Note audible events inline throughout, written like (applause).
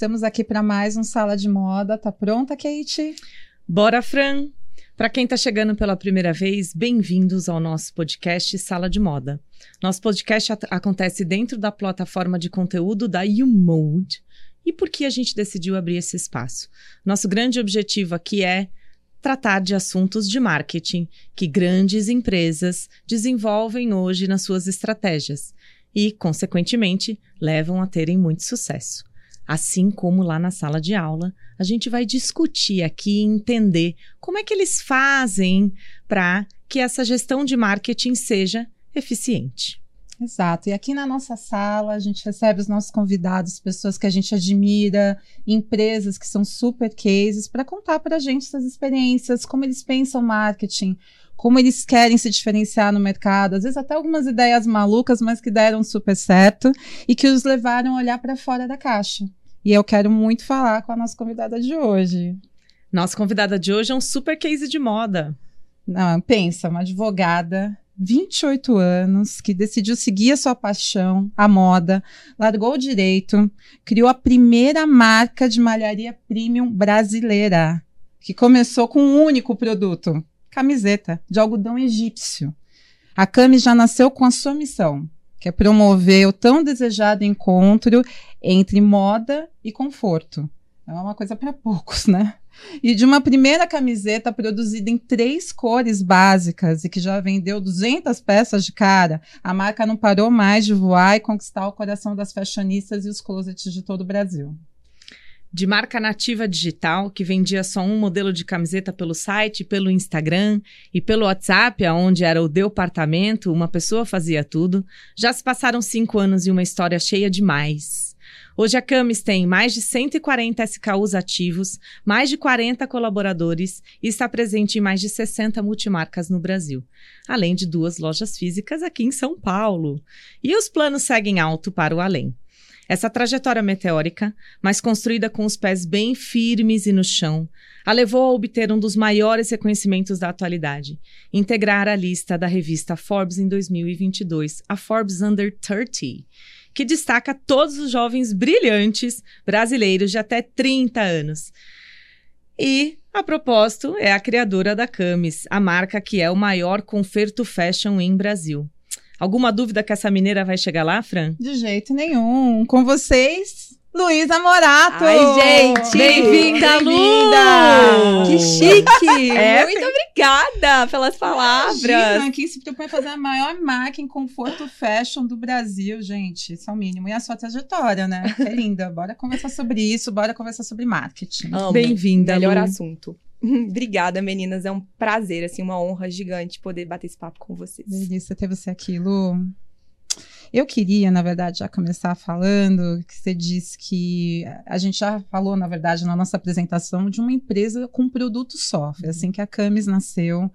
Estamos aqui para mais um Sala de Moda. Tá pronta, Kate? Bora, Fran! Para quem está chegando pela primeira vez, bem-vindos ao nosso podcast Sala de Moda. Nosso podcast acontece dentro da plataforma de conteúdo da YouMode. E por que a gente decidiu abrir esse espaço? Nosso grande objetivo aqui é tratar de assuntos de marketing que grandes empresas desenvolvem hoje nas suas estratégias e, consequentemente, levam a terem muito sucesso. Assim como lá na sala de aula, a gente vai discutir aqui e entender como é que eles fazem para que essa gestão de marketing seja eficiente. Exato. E aqui na nossa sala a gente recebe os nossos convidados, pessoas que a gente admira, empresas que são super cases, para contar para a gente essas experiências, como eles pensam marketing, como eles querem se diferenciar no mercado, às vezes até algumas ideias malucas, mas que deram super certo e que os levaram a olhar para fora da caixa. E eu quero muito falar com a nossa convidada de hoje. Nossa convidada de hoje é um super case de moda. Não, pensa, uma advogada 28 anos, que decidiu seguir a sua paixão, a moda, largou o direito, criou a primeira marca de malharia premium brasileira, que começou com um único produto, camiseta de algodão egípcio. A Cami já nasceu com a sua missão, que é promover o tão desejado encontro entre moda e conforto. É uma coisa para poucos, né? E de uma primeira camiseta produzida em três cores básicas e que já vendeu 200 peças de cara, a marca não parou mais de voar e conquistar o coração das fashionistas e os closets de todo o Brasil. De marca nativa digital, que vendia só um modelo de camiseta pelo site, pelo Instagram e pelo WhatsApp, aonde era o departamento, uma pessoa fazia tudo, já se passaram cinco anos e uma história cheia de mais. Hoje a Camis tem mais de 140 SKUs ativos, mais de 40 colaboradores e está presente em mais de 60 multimarcas no Brasil, além de duas lojas físicas aqui em São Paulo. E os planos seguem alto para o além. Essa trajetória meteórica, mas construída com os pés bem firmes e no chão, a levou a obter um dos maiores reconhecimentos da atualidade, integrar a lista da revista Forbes em 2022, a Forbes Under 30 que destaca todos os jovens brilhantes brasileiros de até 30 anos. E, a propósito, é a criadora da Camis, a marca que é o maior conferto fashion em Brasil. Alguma dúvida que essa mineira vai chegar lá, Fran? De jeito nenhum. Com vocês, Luísa Morato! Ai, gente! Bem-vinda, Bem Lu! Que chique! É, Muito obrigada pelas palavras! Imagina, aqui se propõe a fazer a maior marca em conforto fashion do Brasil, gente. Isso é o mínimo. E a sua trajetória, né? É linda. Bora conversar sobre isso, bora conversar sobre marketing. Bem-vinda, Melhor Lu. assunto. (laughs) Obrigada, meninas. É um prazer, assim, uma honra gigante poder bater esse papo com vocês. Delícia ter você aqui, Lu. Eu queria, na verdade, já começar falando que você disse que a gente já falou, na verdade, na nossa apresentação de uma empresa com um produto só. Foi assim que a Camis nasceu,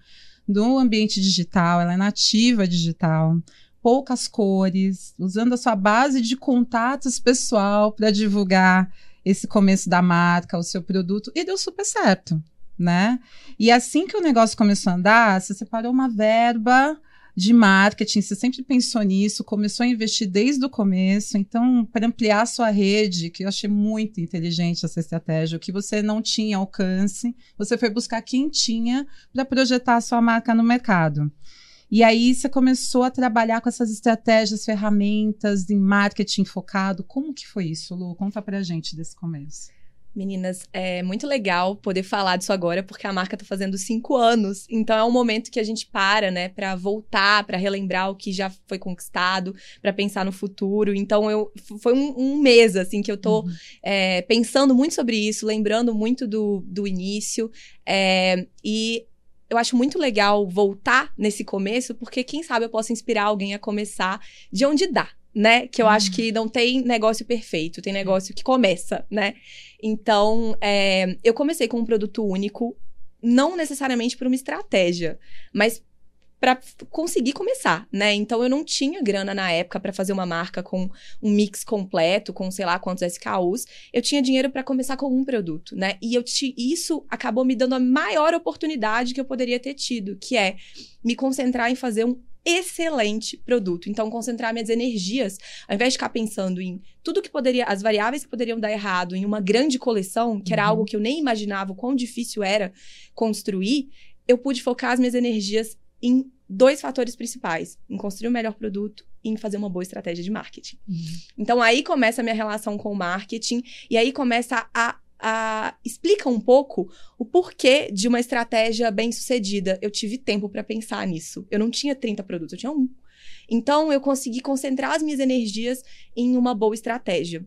do ambiente digital, ela é nativa digital, poucas cores, usando a sua base de contatos pessoal para divulgar esse começo da marca, o seu produto, e deu super certo, né? E assim que o negócio começou a andar, você separou uma verba de marketing, você sempre pensou nisso, começou a investir desde o começo, então, para ampliar a sua rede, que eu achei muito inteligente essa estratégia, o que você não tinha alcance, você foi buscar quem tinha para projetar a sua marca no mercado. E aí você começou a trabalhar com essas estratégias, ferramentas em marketing focado. Como que foi isso, Lu? Conta pra gente desse começo. Meninas, é muito legal poder falar disso agora, porque a marca tá fazendo cinco anos. Então é um momento que a gente para, né, para voltar, para relembrar o que já foi conquistado, para pensar no futuro. Então eu foi um, um mês assim que eu tô uhum. é, pensando muito sobre isso, lembrando muito do, do início. É, e eu acho muito legal voltar nesse começo, porque quem sabe eu posso inspirar alguém a começar de onde dá, né? Que eu acho que não tem negócio perfeito, tem negócio que começa, né? Então, é, eu comecei com um produto único, não necessariamente por uma estratégia, mas para conseguir começar, né? Então eu não tinha grana na época para fazer uma marca com um mix completo, com sei lá quantos SKUs. Eu tinha dinheiro para começar com um produto, né? E eu isso acabou me dando a maior oportunidade que eu poderia ter tido, que é me concentrar em fazer um excelente produto. Então, concentrar minhas energias, ao invés de ficar pensando em tudo que poderia, as variáveis que poderiam dar errado em uma grande coleção, que era Uhum. algo que eu nem imaginava o quão difícil era construir, eu pude focar as minhas energias em dois fatores principais: em construir o melhor produto e em fazer uma boa estratégia de marketing. Então aí começa a minha relação com o marketing e aí começa a, a explica um pouco o porquê de uma estratégia bem sucedida. Eu tive tempo para pensar nisso. Eu não tinha 30 produtos, eu tinha um. Então eu consegui concentrar as minhas energias em uma boa estratégia.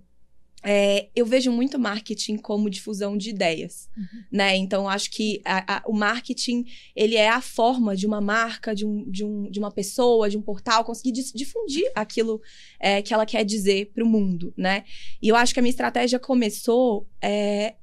É, eu vejo muito marketing como difusão de ideias, né? Então eu acho que a- a- o marketing ele é a forma de uma marca, de, um, de, um, de uma pessoa, de um portal conseguir difundir aquilo é, que ela quer dizer para o mundo, né? E eu acho que a minha estratégia começou é,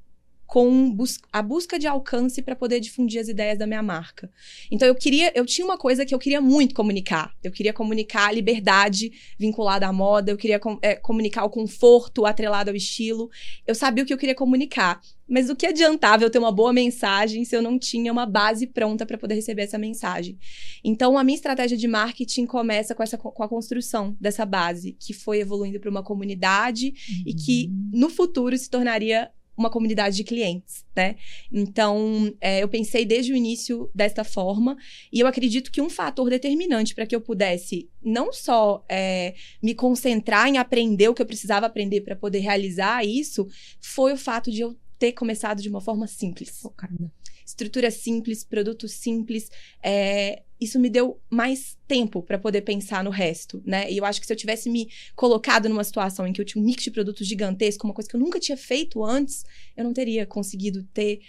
com bus a busca de alcance para poder difundir as ideias da minha marca. Então eu queria, eu tinha uma coisa que eu queria muito comunicar. Eu queria comunicar a liberdade vinculada à moda, eu queria com- é, comunicar o conforto atrelado ao estilo. Eu sabia o que eu queria comunicar. Mas o que adiantava eu ter uma boa mensagem se eu não tinha uma base pronta para poder receber essa mensagem? Então, a minha estratégia de marketing começa com, essa, com a construção dessa base, que foi evoluindo para uma comunidade e que no futuro se tornaria uma comunidade de clientes, né? Então, é, eu pensei desde o início desta forma e eu acredito que um fator determinante para que eu pudesse não só é, me concentrar em aprender o que eu precisava aprender para poder realizar isso, foi o fato de eu ter começado de uma forma simples Focada. estrutura simples, produto simples. é, isso me deu mais tempo para poder pensar no resto, né? E eu acho que se eu tivesse me colocado numa situação em que eu tinha um mix de produtos gigantesco, uma coisa que eu nunca tinha feito antes, eu não teria conseguido ter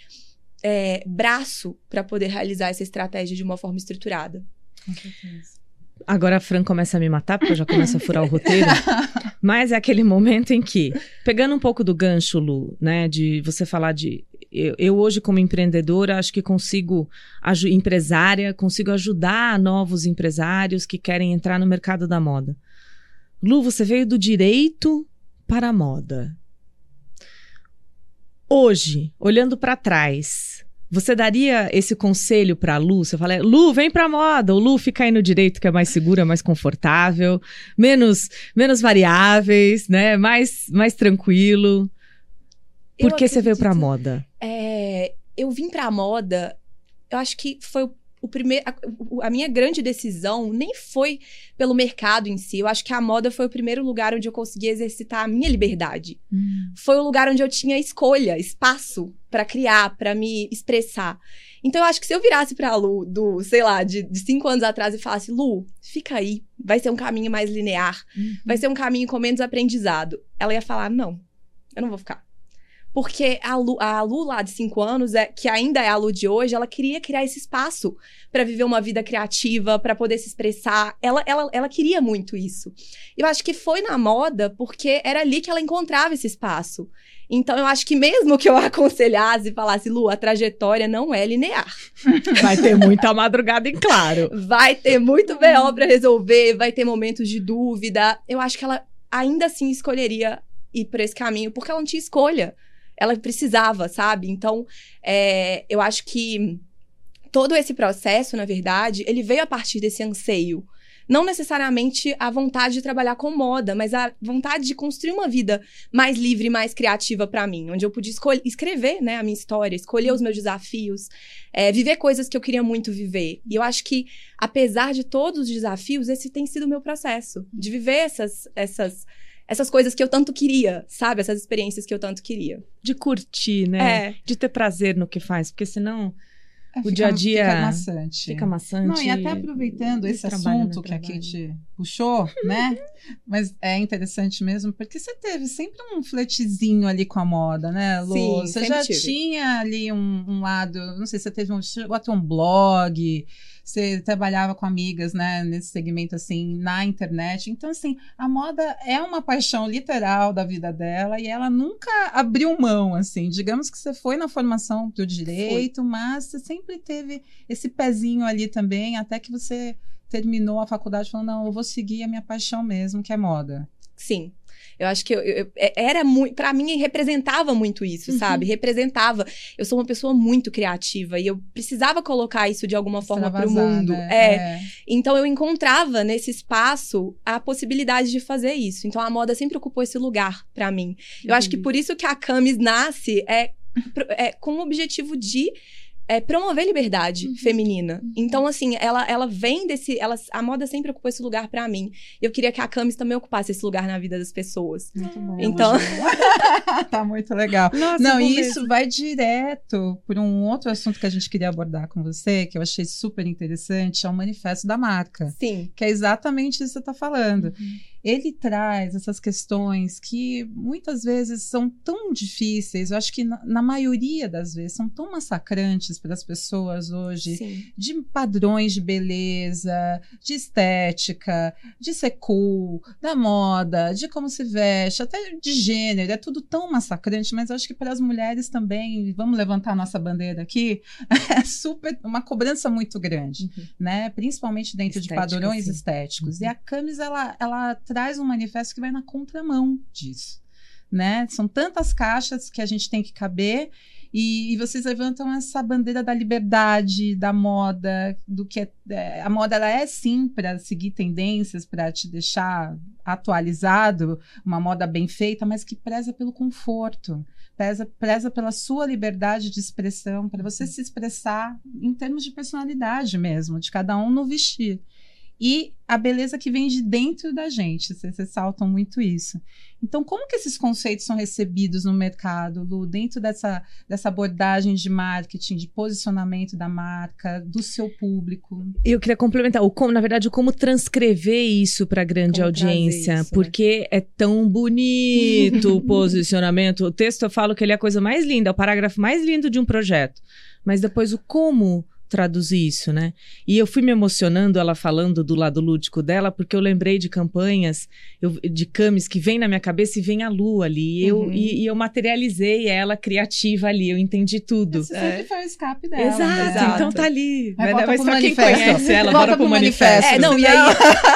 é, braço para poder realizar essa estratégia de uma forma estruturada. Com certeza. Agora a Fran começa a me matar, porque eu já começo a furar o roteiro. (laughs) Mas é aquele momento em que, pegando um pouco do gancho, Lu, né, de você falar de. Eu, eu hoje, como empreendedora, acho que consigo, empresária, consigo ajudar novos empresários que querem entrar no mercado da moda. Lu, você veio do direito para a moda. Hoje, olhando para trás, você daria esse conselho para a Lu? Você fala, Lu, vem para moda. O Lu fica aí no direito, que é mais seguro, é mais confortável, menos, menos variáveis, né? Mais, mais tranquilo. Por que você veio para acredito- moda? É, eu vim pra moda, eu acho que foi o, o primeiro. A, a minha grande decisão nem foi pelo mercado em si. Eu acho que a moda foi o primeiro lugar onde eu consegui exercitar a minha liberdade. Foi o lugar onde eu tinha escolha, espaço pra criar, pra me expressar. Então eu acho que se eu virasse pra Lu do, sei lá, de, de cinco anos atrás e falasse, Lu, fica aí, vai ser um caminho mais linear, vai ser um caminho com menos aprendizado. Ela ia falar: não, eu não vou ficar. Porque a Lu, a Lu lá de cinco anos, é, que ainda é a Lu de hoje, ela queria criar esse espaço para viver uma vida criativa, para poder se expressar. Ela, ela, ela queria muito isso. Eu acho que foi na moda porque era ali que ela encontrava esse espaço. Então eu acho que mesmo que eu (laughs) aconselhasse e falasse, Lu, a trajetória não é linear. (laughs) Vai ter muita madrugada, em claro. Vai ter muito BO para resolver, vai ter momentos de dúvida. Eu acho que ela ainda assim escolheria ir por esse caminho, porque ela não tinha escolha. Ela precisava, sabe? Então, é, eu acho que todo esse processo, na verdade, ele veio a partir desse anseio. Não necessariamente a vontade de trabalhar com moda, mas a vontade de construir uma vida mais livre, mais criativa para mim, onde eu podia escrever né, a minha história, escolher os meus desafios, é, viver coisas que eu queria muito viver. E eu acho que, apesar de todos os desafios, esse tem sido o meu processo de viver essas, essas, essas coisas que eu tanto queria, sabe? Essas experiências que eu tanto queria. De curtir, né? É. De ter prazer no que faz, porque senão É, O fica- dia a dia Fica maçante. fica maçante. Não, e até aproveitando esse assunto que a trabalho. Kate puxou, né? Mas é interessante mesmo, porque você teve sempre um fletezinho ali com a moda, né, Lu? Sim, você já tive. tinha ali um, um lado, não sei se você teve um, chegou a ter um blog, você trabalhava com amigas, né, nesse segmento assim, na internet. Então, assim, a moda é uma paixão literal da vida dela e ela nunca abriu mão, assim. Digamos que você foi na formação do direito, mas você sempre teve esse pezinho ali também, até que você terminou a faculdade falando, não, eu vou seguir a minha paixão mesmo, que é moda. Sim. Eu acho que eu, eu, é, era muito, para mim representava muito isso, uhum. sabe? Representava. Eu sou uma pessoa muito criativa e eu precisava colocar isso de alguma forma para o mundo. Né? É. é. Então eu encontrava nesse espaço a possibilidade de fazer isso. Então a moda sempre ocupou esse lugar para mim. Eu uhum. acho que por isso que a Camis nasce é, é com o objetivo de é, promover liberdade uhum. feminina. Uhum. Então, assim, ela, ela vem desse. Ela, a moda sempre ocupou esse lugar para mim. Eu queria que a Camis também ocupasse esse lugar na vida das pessoas. Muito bom. Então. (laughs) tá muito legal. Nossa, Não, e isso vai direto por um outro assunto que a gente queria abordar com você, que eu achei super interessante, é o manifesto da marca. Sim. Que é exatamente isso que você está falando. Uhum ele traz essas questões que muitas vezes são tão difíceis, eu acho que na, na maioria das vezes são tão massacrantes para as pessoas hoje, Sim. de padrões de beleza, de estética, de ser cool, da moda, de como se veste, até de gênero, é tudo tão massacrante, mas eu acho que para as mulheres também, vamos levantar a nossa bandeira aqui, (laughs) é super uma cobrança muito grande, uhum. né? Principalmente dentro Estética, de padrões sim. estéticos. Uhum. E a Camis ela ela traz um manifesto que vai na contramão disso. Né? São tantas caixas que a gente tem que caber e, e vocês levantam essa bandeira da liberdade, da moda, do que é, é, a moda ela é sim para seguir tendências, para te deixar atualizado, uma moda bem feita, mas que preza pelo conforto, preza, preza pela sua liberdade de expressão, para você se expressar em termos de personalidade mesmo, de cada um no vestir e a beleza que vem de dentro da gente. Vocês ressaltam muito isso. Então, como que esses conceitos são recebidos no mercado, Lu, dentro dessa, dessa abordagem de marketing, de posicionamento da marca, do seu público? Eu queria complementar, o como, na verdade, o como transcrever isso para a grande como audiência, isso, né? porque né? é tão bonito o posicionamento. O texto eu falo que ele é a coisa mais linda, é o parágrafo mais lindo de um projeto. Mas depois o como traduzir isso, né? E eu fui me emocionando ela falando do lado lúdico dela, porque eu lembrei de campanhas eu, de camis que vem na minha cabeça e vem a lua ali. E, uhum. eu, e, e, eu materializei ela criativa ali, eu entendi tudo. É. sempre foi o escape dela. Exato, né? então tá ali. Mas, mas pra quem conhece ela, volta bora pro, pro manifesto. manifesto. É, não, e aí,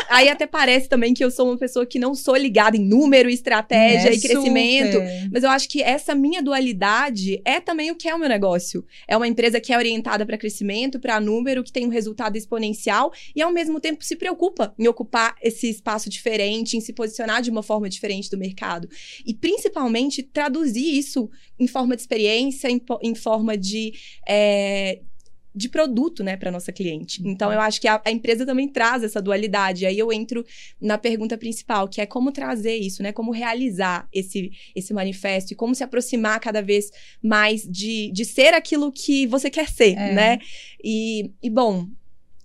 aí até parece também que eu sou uma pessoa que não sou ligada em número, estratégia é, e crescimento. Super. Mas eu acho que essa minha dualidade é também o que é o meu negócio. É uma empresa que é orientada para crescimento para número, que tem um resultado exponencial e ao mesmo tempo se preocupa em ocupar esse espaço diferente, em se posicionar de uma forma diferente do mercado. E principalmente traduzir isso em forma de experiência, em, em forma de, é, de produto, né, para nossa cliente. Uhum. Então, eu acho que a, a, empresa também traz essa dualidade. Aí eu entro na pergunta principal, que é como trazer isso, né, como realizar esse, esse manifesto e como se aproximar cada vez mais de, de ser aquilo que você quer ser, é. né? E, e, bom,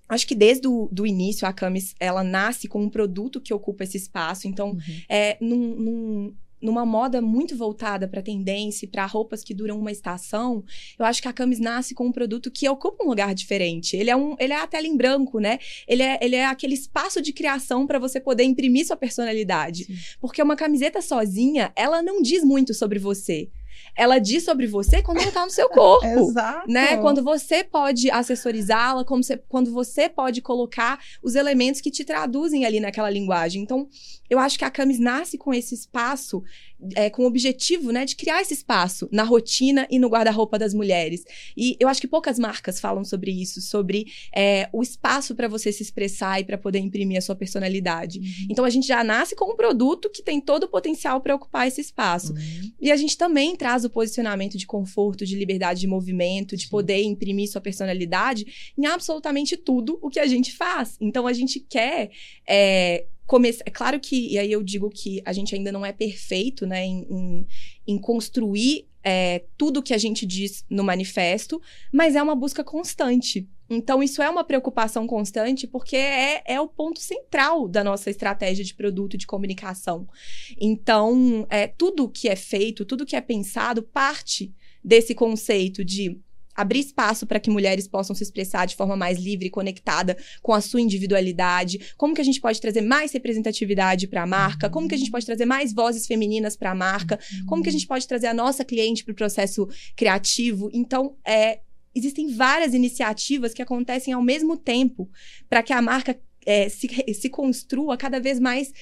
acho que desde o do início a Camis, ela nasce com um produto que ocupa esse espaço. Então, uhum. é num, num numa moda muito voltada para tendência, para roupas que duram uma estação, eu acho que a Camis nasce com um produto que ocupa um lugar diferente. Ele é um, ele é a tela em branco, né? Ele é, ele é aquele espaço de criação para você poder imprimir sua personalidade. Sim. Porque uma camiseta sozinha, ela não diz muito sobre você ela diz sobre você quando ela tá no seu corpo. (laughs) Exato. Né? Quando você pode assessorizá-la, quando você pode colocar os elementos que te traduzem ali naquela linguagem. Então, eu acho que a Camis nasce com esse espaço, é, com o objetivo, né, de criar esse espaço na rotina e no guarda-roupa das mulheres. E eu acho que poucas marcas falam sobre isso, sobre é, o espaço para você se expressar e para poder imprimir a sua personalidade. Uhum. Então, a gente já nasce com um produto que tem todo o potencial para ocupar esse espaço. Uhum. E a gente também traz o posicionamento de conforto, de liberdade de movimento, de Sim. poder imprimir sua personalidade em absolutamente tudo o que a gente faz. Então, a gente quer é, É claro que, e aí eu digo que a gente ainda não é perfeito, né, em, em, em construir é, tudo que a gente diz no manifesto, mas é uma busca constante. Então, isso é uma preocupação constante, porque é, é o ponto central da nossa estratégia de produto de comunicação. Então, é, tudo que é feito, tudo que é pensado, parte desse conceito de abrir espaço para que mulheres possam se expressar de forma mais livre e conectada com a sua individualidade, como que a gente pode trazer mais representatividade para a marca, como que a gente pode trazer mais vozes femininas para a marca, como que a gente pode trazer a nossa cliente para o processo criativo. Então, é, existem várias iniciativas que acontecem ao mesmo tempo para que a marca é, se, se construa cada vez mais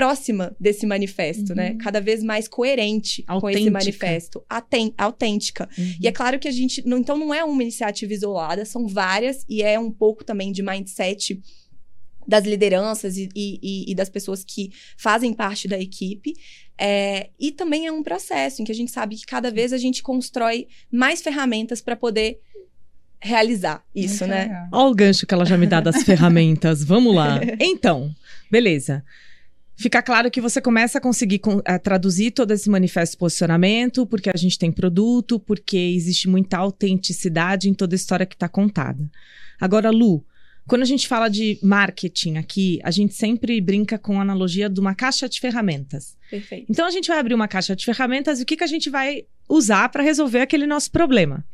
próxima desse manifesto, né? Cada vez mais coerente com esse Autêntica. manifesto. Aten- autêntica. E é claro que a gente. não- então, não é uma iniciativa isolada, são várias, e é um pouco também de mindset das lideranças e, e- e- e das pessoas que fazem parte da equipe. É, e também é um processo em que a gente sabe que cada vez a gente constrói mais ferramentas para poder realizar isso, Muito né? Olha o gancho que ela já me dá das (laughs) ferramentas. Vamos lá. Então, beleza. Fica claro que você começa a conseguir con- a traduzir todo esse manifesto posicionamento, porque a gente tem produto, porque existe muita autenticidade em toda a história que está contada. Agora, Lu, quando a gente fala de marketing aqui, a gente sempre brinca com a analogia de uma caixa de ferramentas. Perfeito. Então a gente vai abrir uma caixa de ferramentas e o que, que a gente vai usar para resolver aquele nosso problema.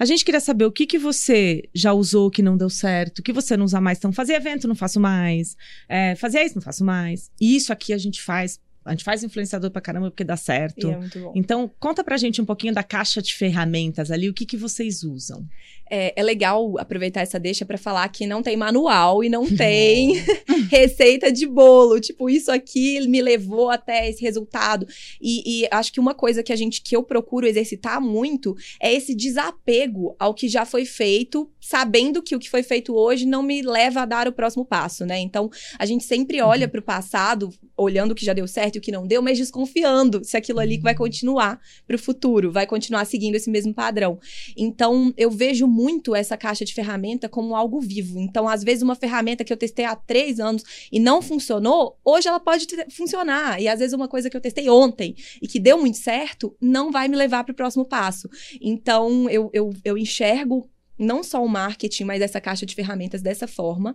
A gente queria saber o que, que você já usou que não deu certo, o que você não usa mais. Então, fazer evento não faço mais, é, fazer isso não faço mais. E isso aqui a gente faz, a gente faz influenciador pra caramba porque dá certo. E é muito bom. Então, conta pra gente um pouquinho da caixa de ferramentas ali, o que, que vocês usam. É, é legal aproveitar essa deixa para falar que não tem manual e não tem (laughs) receita de bolo. Tipo, isso aqui me levou até esse resultado. E, e acho que uma coisa que a gente que eu procuro exercitar muito é esse desapego ao que já foi feito, sabendo que o que foi feito hoje não me leva a dar o próximo passo, né? Então, a gente sempre olha para o passado, olhando o que já deu certo e o que não deu, mas desconfiando se aquilo ali vai continuar para o futuro, vai continuar seguindo esse mesmo padrão. Então, eu vejo muito essa caixa de ferramenta como algo vivo. Então, às vezes, uma ferramenta que eu testei há três anos e não funcionou, hoje ela pode funcionar. E às vezes, uma coisa que eu testei ontem e que deu muito certo, não vai me levar para o próximo passo. Então, eu, eu, eu enxergo. Não só o marketing, mas essa caixa de ferramentas dessa forma.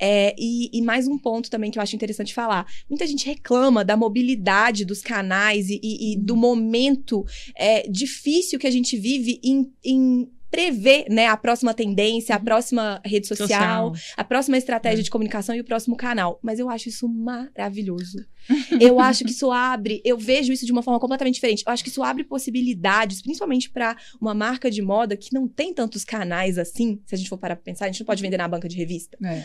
É, e, e mais um ponto também que eu acho interessante falar. Muita gente reclama da mobilidade dos canais e, e- e do momento é, difícil que a gente vive em, em prever né, a próxima tendência, a próxima rede social, a próxima estratégia de comunicação e o próximo canal. Mas eu acho isso maravilhoso. (laughs) eu acho que isso abre, eu vejo isso de uma forma completamente diferente. Eu acho que isso abre possibilidades, principalmente para uma marca de moda que não tem tantos canais assim. Se a gente for parar pra pensar, a gente não pode vender na banca de revista. É.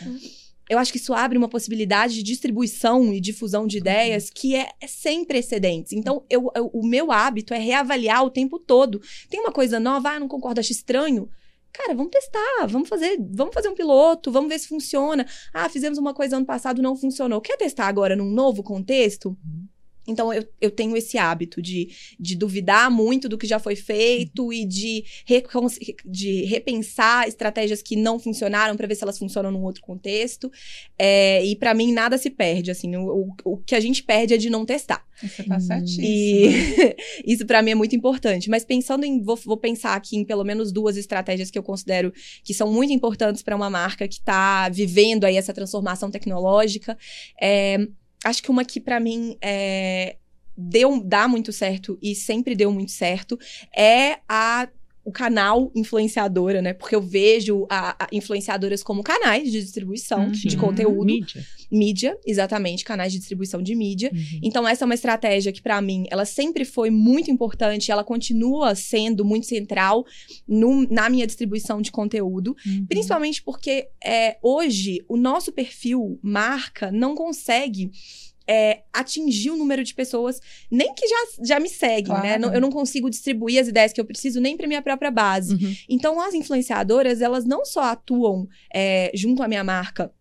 Eu acho que isso abre uma possibilidade de distribuição e difusão de ideias que é, é sem precedentes. Então, eu- eu- o meu hábito é reavaliar o tempo todo. Tem uma coisa nova, ah, não concordo, acho estranho. Cara, vamos testar, vamos fazer, vamos fazer um piloto, vamos ver se funciona. Ah, fizemos uma coisa ano passado, não funcionou. Quer testar agora num novo contexto? Então, eu, eu tenho esse hábito de, de duvidar muito do que já foi feito e de, de repensar estratégias que não funcionaram para ver se elas funcionam num outro contexto. É, e para mim, nada se perde. Assim, o, o, o que a gente perde é de não testar. Você tá certíssimo. E (laughs) isso para mim é muito importante. Mas pensando em. Vou, vou pensar aqui em pelo menos duas estratégias que eu considero que são muito importantes para uma marca que está vivendo aí essa transformação tecnológica. É, acho que uma que para mim é, deu, dá muito certo e sempre deu muito certo é a o canal influenciadora, né? Porque eu vejo a, a influenciadoras como canais de distribuição Uhum. de conteúdo, Mídia. mídia, exatamente, canais de distribuição de mídia. Uhum. Então, essa é uma estratégia que, pra mim, ela sempre foi muito importante, ela continua sendo muito central no- na minha distribuição de conteúdo, Uhum. principalmente porque é, hoje o nosso perfil marca não consegue. É, atingir o número de pessoas, nem que já, já me seguem, né? Claro. Não- Eu não consigo distribuir as ideias que eu preciso nem para minha própria base. Uhum. Então, as influenciadoras, elas não só atuam é, junto à minha marca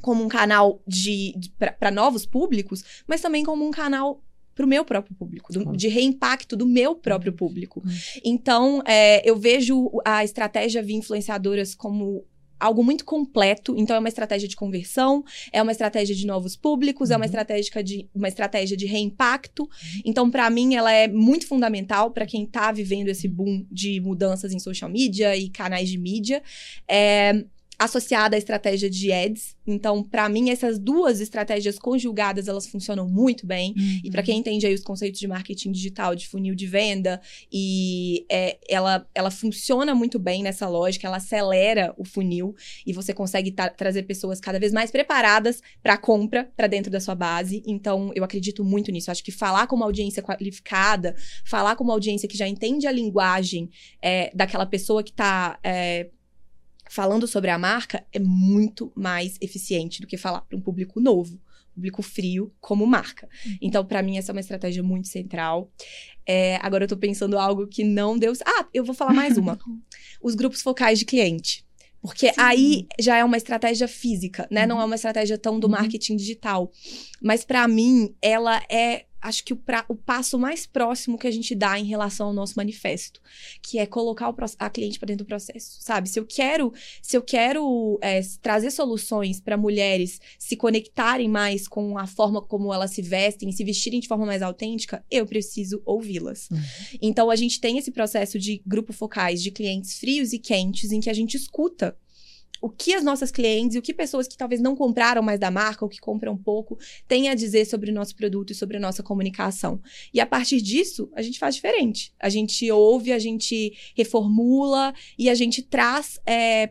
como um canal de, para novos públicos, mas também como um canal para o meu próprio público, do- de reimpacto do meu próprio público. Uhum. Então, é, eu vejo a estratégia via influenciadoras como algo muito completo. Então, é uma estratégia de conversão, é uma estratégia de novos públicos, é uma Uhum. estratégia de, uma estratégia de reimpacto. Então, para mim, ela é muito fundamental para quem está vivendo esse boom de mudanças em social media e canais de mídia. É, associada à estratégia de ads. Então, para mim, essas duas estratégias conjugadas, elas funcionam muito bem. E para quem entende aí os conceitos de marketing digital, de funil de venda, e é, ela, ela funciona muito bem nessa lógica, ela acelera o funil e você consegue trazer pessoas cada vez mais preparadas para compra para dentro da sua base. Então, eu acredito muito nisso. Acho que falar com uma audiência qualificada, falar com uma audiência que já entende a linguagem é, daquela pessoa que está falando sobre a marca é muito mais eficiente do que falar para um público novo. público frio como marca. Uhum. Então, para mim, essa é uma estratégia muito central. É, agora eu tô pensando algo que não deu. Ah, eu vou falar mais uma. (laughs) Os grupos focais de cliente. Porque Sim. aí já é uma estratégia física, né? Não Uhum. é uma estratégia tão do Uhum. marketing digital. Mas para mim, ela é, acho que o, pra- o passo mais próximo que a gente dá em relação ao nosso manifesto, que é colocar o, a cliente para dentro do processo, sabe? Se eu quero, se eu quero é, trazer soluções para mulheres se conectarem mais com a forma como elas se vestem, se vestirem de forma mais autêntica, eu preciso ouvi-las. Uhum. Então a gente tem esse processo de grupo focais de clientes frios e quentes em que a gente escuta o que as nossas clientes e o que pessoas que talvez não compraram mais da marca ou que compram pouco têm a dizer sobre o nosso produto e sobre a nossa comunicação. E a partir disso, a gente faz diferente. A gente ouve, a gente reformula e a gente traz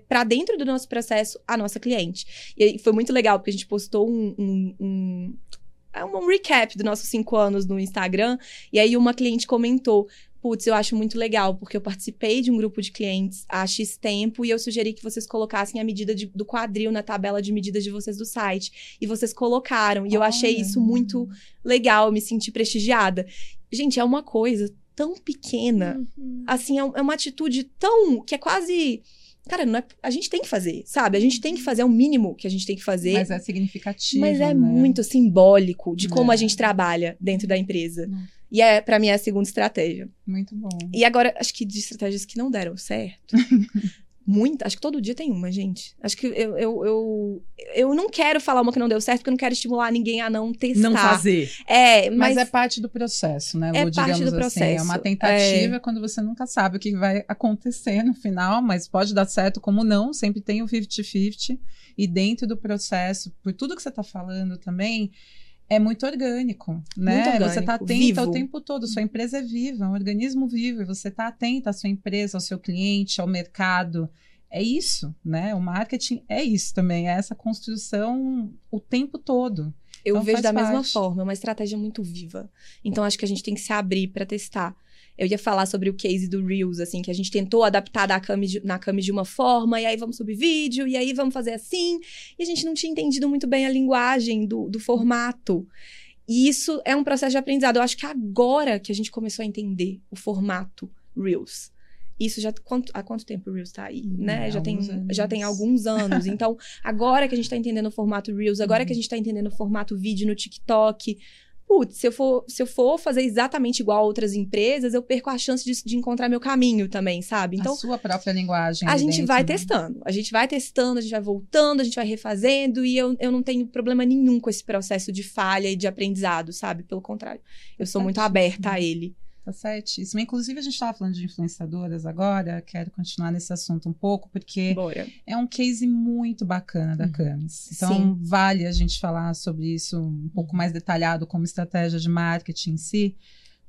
para dentro do nosso processo a nossa cliente. E foi muito legal, porque a gente postou um- um- um é um recap dos nossos cinco anos no Instagram. E aí uma cliente comentou: Putz, eu acho muito legal, porque eu participei de um grupo de clientes há X tempo e eu sugeri que vocês colocassem a medida de- do quadril na tabela de medidas de vocês do site. E vocês colocaram. E eu achei isso muito legal, eu me senti prestigiada. Gente, é uma coisa tão pequena. Assim, é é uma atitude tão. que é quase. Cara, não é, a gente tem que fazer, sabe? A gente tem que fazer é o mínimo que a gente tem que fazer. Mas é significativo. Mas né? é muito simbólico de como É. a gente trabalha dentro da empresa. Não. E é, para mim, é a segunda estratégia. Muito bom. E agora, acho que de estratégias que não deram certo. (laughs) Muita, acho que todo dia tem uma, gente. Acho que eu, eu, eu, eu não quero falar uma que não deu certo, porque eu não quero estimular ninguém a não testar. Não fazer. É, Mas, mas, é parte do processo, né, Lu? É parte digamos do assim. É processo. uma tentativa quando você nunca sabe o que vai acontecer no final, mas pode dar certo, como não, sempre tem o 50-50. E dentro do processo, por tudo que você está falando também, é muito orgânico, né? Muito orgânico, você está atenta vivo. o tempo todo, sua empresa é viva, é um organismo vivo, e você está atenta à sua empresa, ao seu cliente, ao mercado. É isso, né? O marketing é isso também, é essa construção o tempo todo. eu então vejo da mesma parte. forma, é uma estratégia muito viva. Então, acho que a gente tem que se abrir para testar. Eu ia falar sobre o case do Reels, assim, que a gente tentou adaptar da Cami de- na de uma forma, e aí vamos subir vídeo, e aí vamos fazer assim. E a gente não tinha entendido muito bem a linguagem do, do formato. E isso é um processo de aprendizado. Eu acho que agora que a gente começou a entender o formato Reels. Isso já quanto, há quanto tempo o Reels tá aí, né? Hum, Já tem, alguns já tem anos. alguns anos. Então, agora que a gente tá entendendo o formato Reels, agora Uhum. que a gente tá entendendo o formato vídeo no TikTok, putz, se eu for, se eu for fazer exatamente igual a outras empresas, eu perco a chance de, de encontrar meu caminho também, sabe? Então, a sua própria linguagem. a gente dentro, vai né? testando. A gente vai testando, a gente vai voltando, a gente vai refazendo, e eu, eu não tenho problema nenhum com esse processo de falha e de aprendizado, sabe? Pelo contrário. Eu sou muito Certíssimo. aberta a ele. Tá certíssimo. Inclusive, a gente estava falando de influenciadoras agora, quero continuar nesse assunto um pouco, porque Bora. é um case muito bacana da Uhum. Camis. Então, Sim. vale a gente falar sobre isso um pouco mais detalhado como estratégia de marketing em si,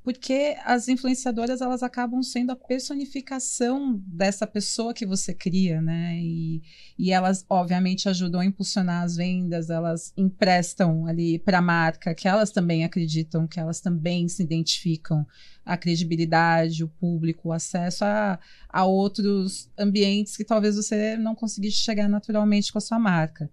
porque as influenciadoras elas acabam sendo a personificação dessa pessoa que você cria, né? E, e elas, obviamente, ajudam a impulsionar as vendas, elas emprestam ali para a marca que elas também acreditam, que elas também se identificam, a credibilidade, o público, o acesso a, a outros ambientes que talvez você não conseguisse chegar naturalmente com a sua marca.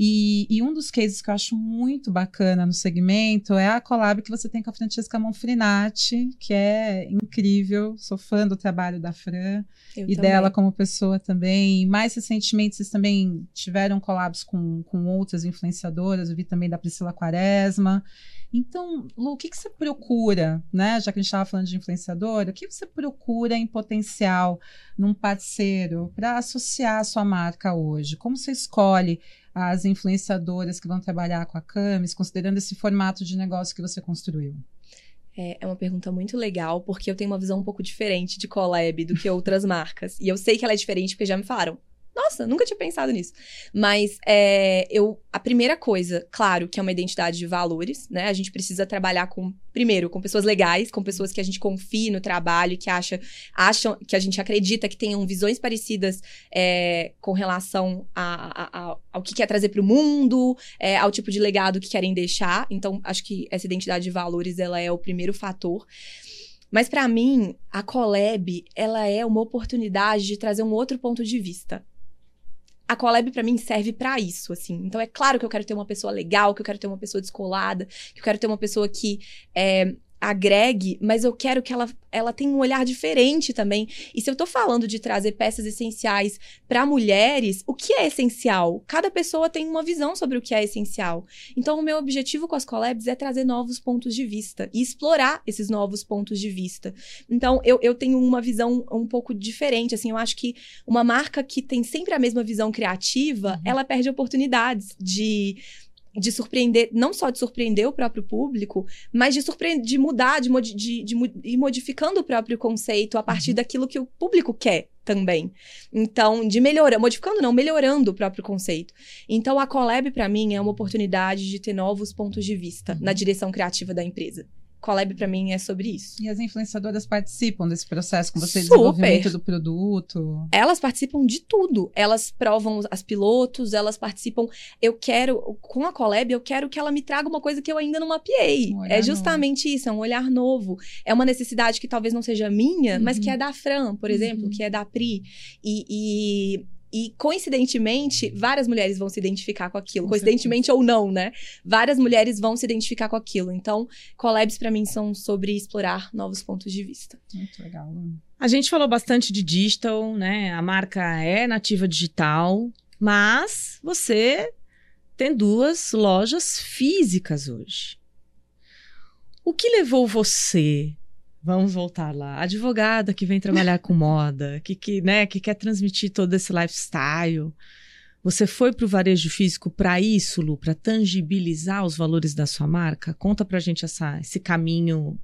E, e, um dos cases que eu acho muito bacana no segmento é a collab que você tem com a Francesca Monfrinati, que é incrível. Sou fã do trabalho da Fran Eu e também. dela como pessoa também. Mais recentemente, vocês também tiveram collabs com, com outras influenciadoras. Eu vi também da Priscila Quaresma. Então, Lu, o que, que você procura, né? Já que a gente estava falando de influenciadora, o que você procura em potencial num parceiro para associar a sua marca hoje? Como você escolhe as influenciadoras que vão trabalhar com a Camis, considerando esse formato de negócio que você construiu? É, é uma pergunta muito legal, porque eu tenho uma visão um pouco diferente de collab do que outras marcas. E eu sei que ela é diferente porque já me falaram. Nossa, nunca tinha pensado nisso. Mas é, eu, a primeira coisa, claro, que é uma identidade de valores, né? A gente precisa trabalhar com, primeiro, com pessoas legais, com pessoas que a gente confie no trabalho, que acha, acham, que a gente acredita que tenham visões parecidas é, com relação a, a- a- ao que quer trazer para o mundo, é, ao tipo de legado que querem deixar. Então, acho que essa identidade de valores, ela é o primeiro fator. Mas para mim, a collab, ela é uma oportunidade de trazer um outro ponto de vista. A Collab para mim serve para isso, assim. Então é claro que eu quero ter uma pessoa legal, que eu quero ter uma pessoa descolada, que eu quero ter uma pessoa que é, agregue, mas eu quero que ela, ela tenha um olhar diferente também. E se eu tô falando de trazer peças essenciais para mulheres, o que é essencial? Cada pessoa tem uma visão sobre o que é essencial. Então, o meu objetivo com as collabs é trazer novos pontos de vista e explorar esses novos pontos de vista. Então, eu, eu tenho uma visão um pouco diferente. Assim, eu acho que uma marca que tem sempre a mesma visão criativa, uhum. ela perde oportunidades de de surpreender, não só de surpreender o próprio público, mas de surpreender, de mudar, de, de, de, de ir modificando o próprio conceito a partir uhum. daquilo que o público quer também. Então, de melhorar, modificando não, melhorando o próprio conceito. Então, a collab para mim é uma oportunidade de ter novos pontos de vista uhum. na direção criativa da empresa. Collab para mim é sobre isso. E as influenciadoras participam desse processo com você, Super. desenvolvimento do produto? Elas participam de tudo. Elas provam as pilotos, elas participam. Eu quero, com a Collab, eu quero que ela me traga uma coisa que eu ainda não mapeei. Um é justamente novo. isso, é um olhar novo. É uma necessidade que talvez não seja minha, uhum. mas que é da Fran, por exemplo, uhum. que é da Pri. e, e e, coincidentemente, várias mulheres vão se identificar com aquilo. Com coincidentemente certeza. ou não, né? Várias mulheres vão se identificar com aquilo. Então, collabs para mim são sobre explorar novos pontos de vista. Muito legal. A gente falou bastante de digital, né? A marca é nativa digital, mas você tem duas lojas físicas hoje. O que levou você Vamos voltar lá. Advogada que vem trabalhar com moda, que, que, né, que quer transmitir todo esse lifestyle. Você foi para o varejo físico para isso, Lu, para tangibilizar os valores da sua marca? Conta para gente essa, esse caminho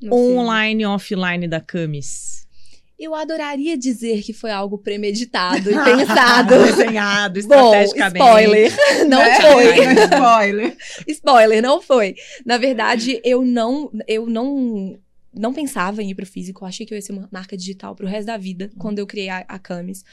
no online e offline da Camis. Eu adoraria dizer que foi algo premeditado e (laughs) pensado. Desenhado, estrategicamente. Bom, spoiler. (laughs) Não é, foi. spoiler. spoiler, não foi. Na verdade, eu não, eu não não pensava em ir pro físico, eu achei que eu ia ser uma marca digital pro resto da vida, uhum. quando eu criei a, a Camis.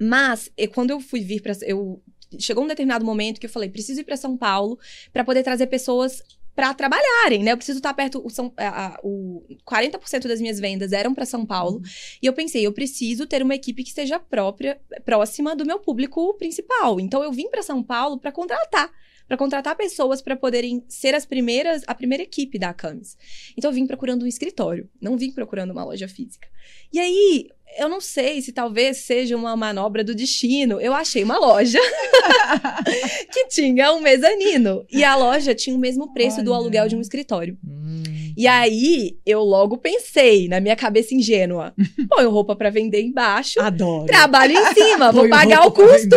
Mas, quando eu fui vir para eu chegou um determinado momento que eu falei, preciso ir para São Paulo para poder trazer pessoas para trabalharem, né? Eu preciso estar perto. O, São, a, a, o 40% das minhas vendas eram para São Paulo. Uhum. E eu pensei, eu preciso ter uma equipe que esteja própria, próxima do meu público principal. Então eu vim para São Paulo para contratar para contratar pessoas para poderem ser as primeiras, a primeira equipe da Camis. Então eu vim procurando um escritório, não vim procurando uma loja física. E aí, eu não sei se talvez seja uma manobra do destino. Eu achei uma loja (laughs) que tinha um mezanino. E a loja tinha o mesmo preço Olha. do aluguel de um escritório. Hum. E aí, eu logo pensei, na minha cabeça ingênua: (laughs) põe roupa para vender embaixo. Adoro. Trabalho em cima, (laughs) vou pagar o custo.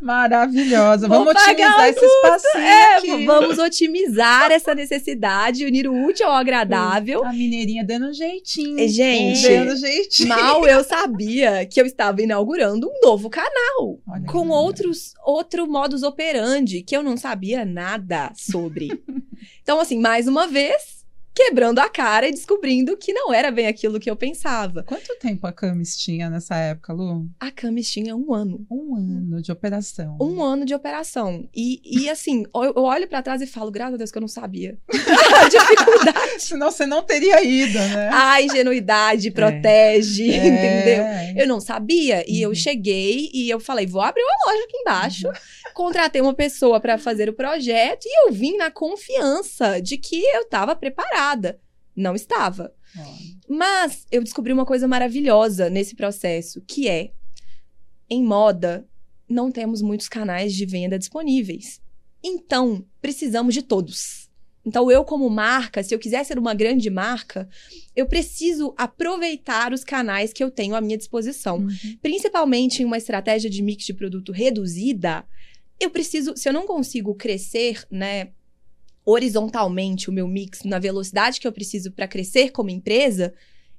Maravilhosa. Vamos otimizar esse espacinho é. Vamos otimizar essa necessidade, unir o útil ao agradável. A mineirinha dando um jeitinho. Gente, dando jeitinho. mal eu sabia que eu estava inaugurando um novo canal. Olha com outros, outro modus operandi que eu não sabia nada sobre. (laughs) então, assim, mais uma vez, quebrando a cara e descobrindo que não era bem aquilo que eu pensava. Quanto tempo a Camis tinha nessa época, Lu? A Camis tinha um ano. Um ano de operação. Um ano de operação. E, e assim, eu olho para trás e falo, graças a Deus que eu não sabia. (laughs) (laughs) dificuldade. Senão você não teria ido, né? A ingenuidade é. protege, é. entendeu? Eu não sabia. E uhum. eu cheguei e eu falei, vou abrir uma loja aqui embaixo. Uhum. Contratei uma pessoa para fazer o projeto e eu vim na confiança de que eu estava preparada. Não estava. Mas eu descobri uma coisa maravilhosa nesse processo, que é em moda não temos muitos canais de venda disponíveis. Então, precisamos de todos. Então, eu, como marca, se eu quiser ser uma grande marca, eu preciso aproveitar os canais que eu tenho à minha disposição. Uhum. Principalmente em uma estratégia de mix de produto reduzida, eu preciso, se eu não consigo crescer, né, horizontalmente o meu mix na velocidade que eu preciso para crescer como empresa,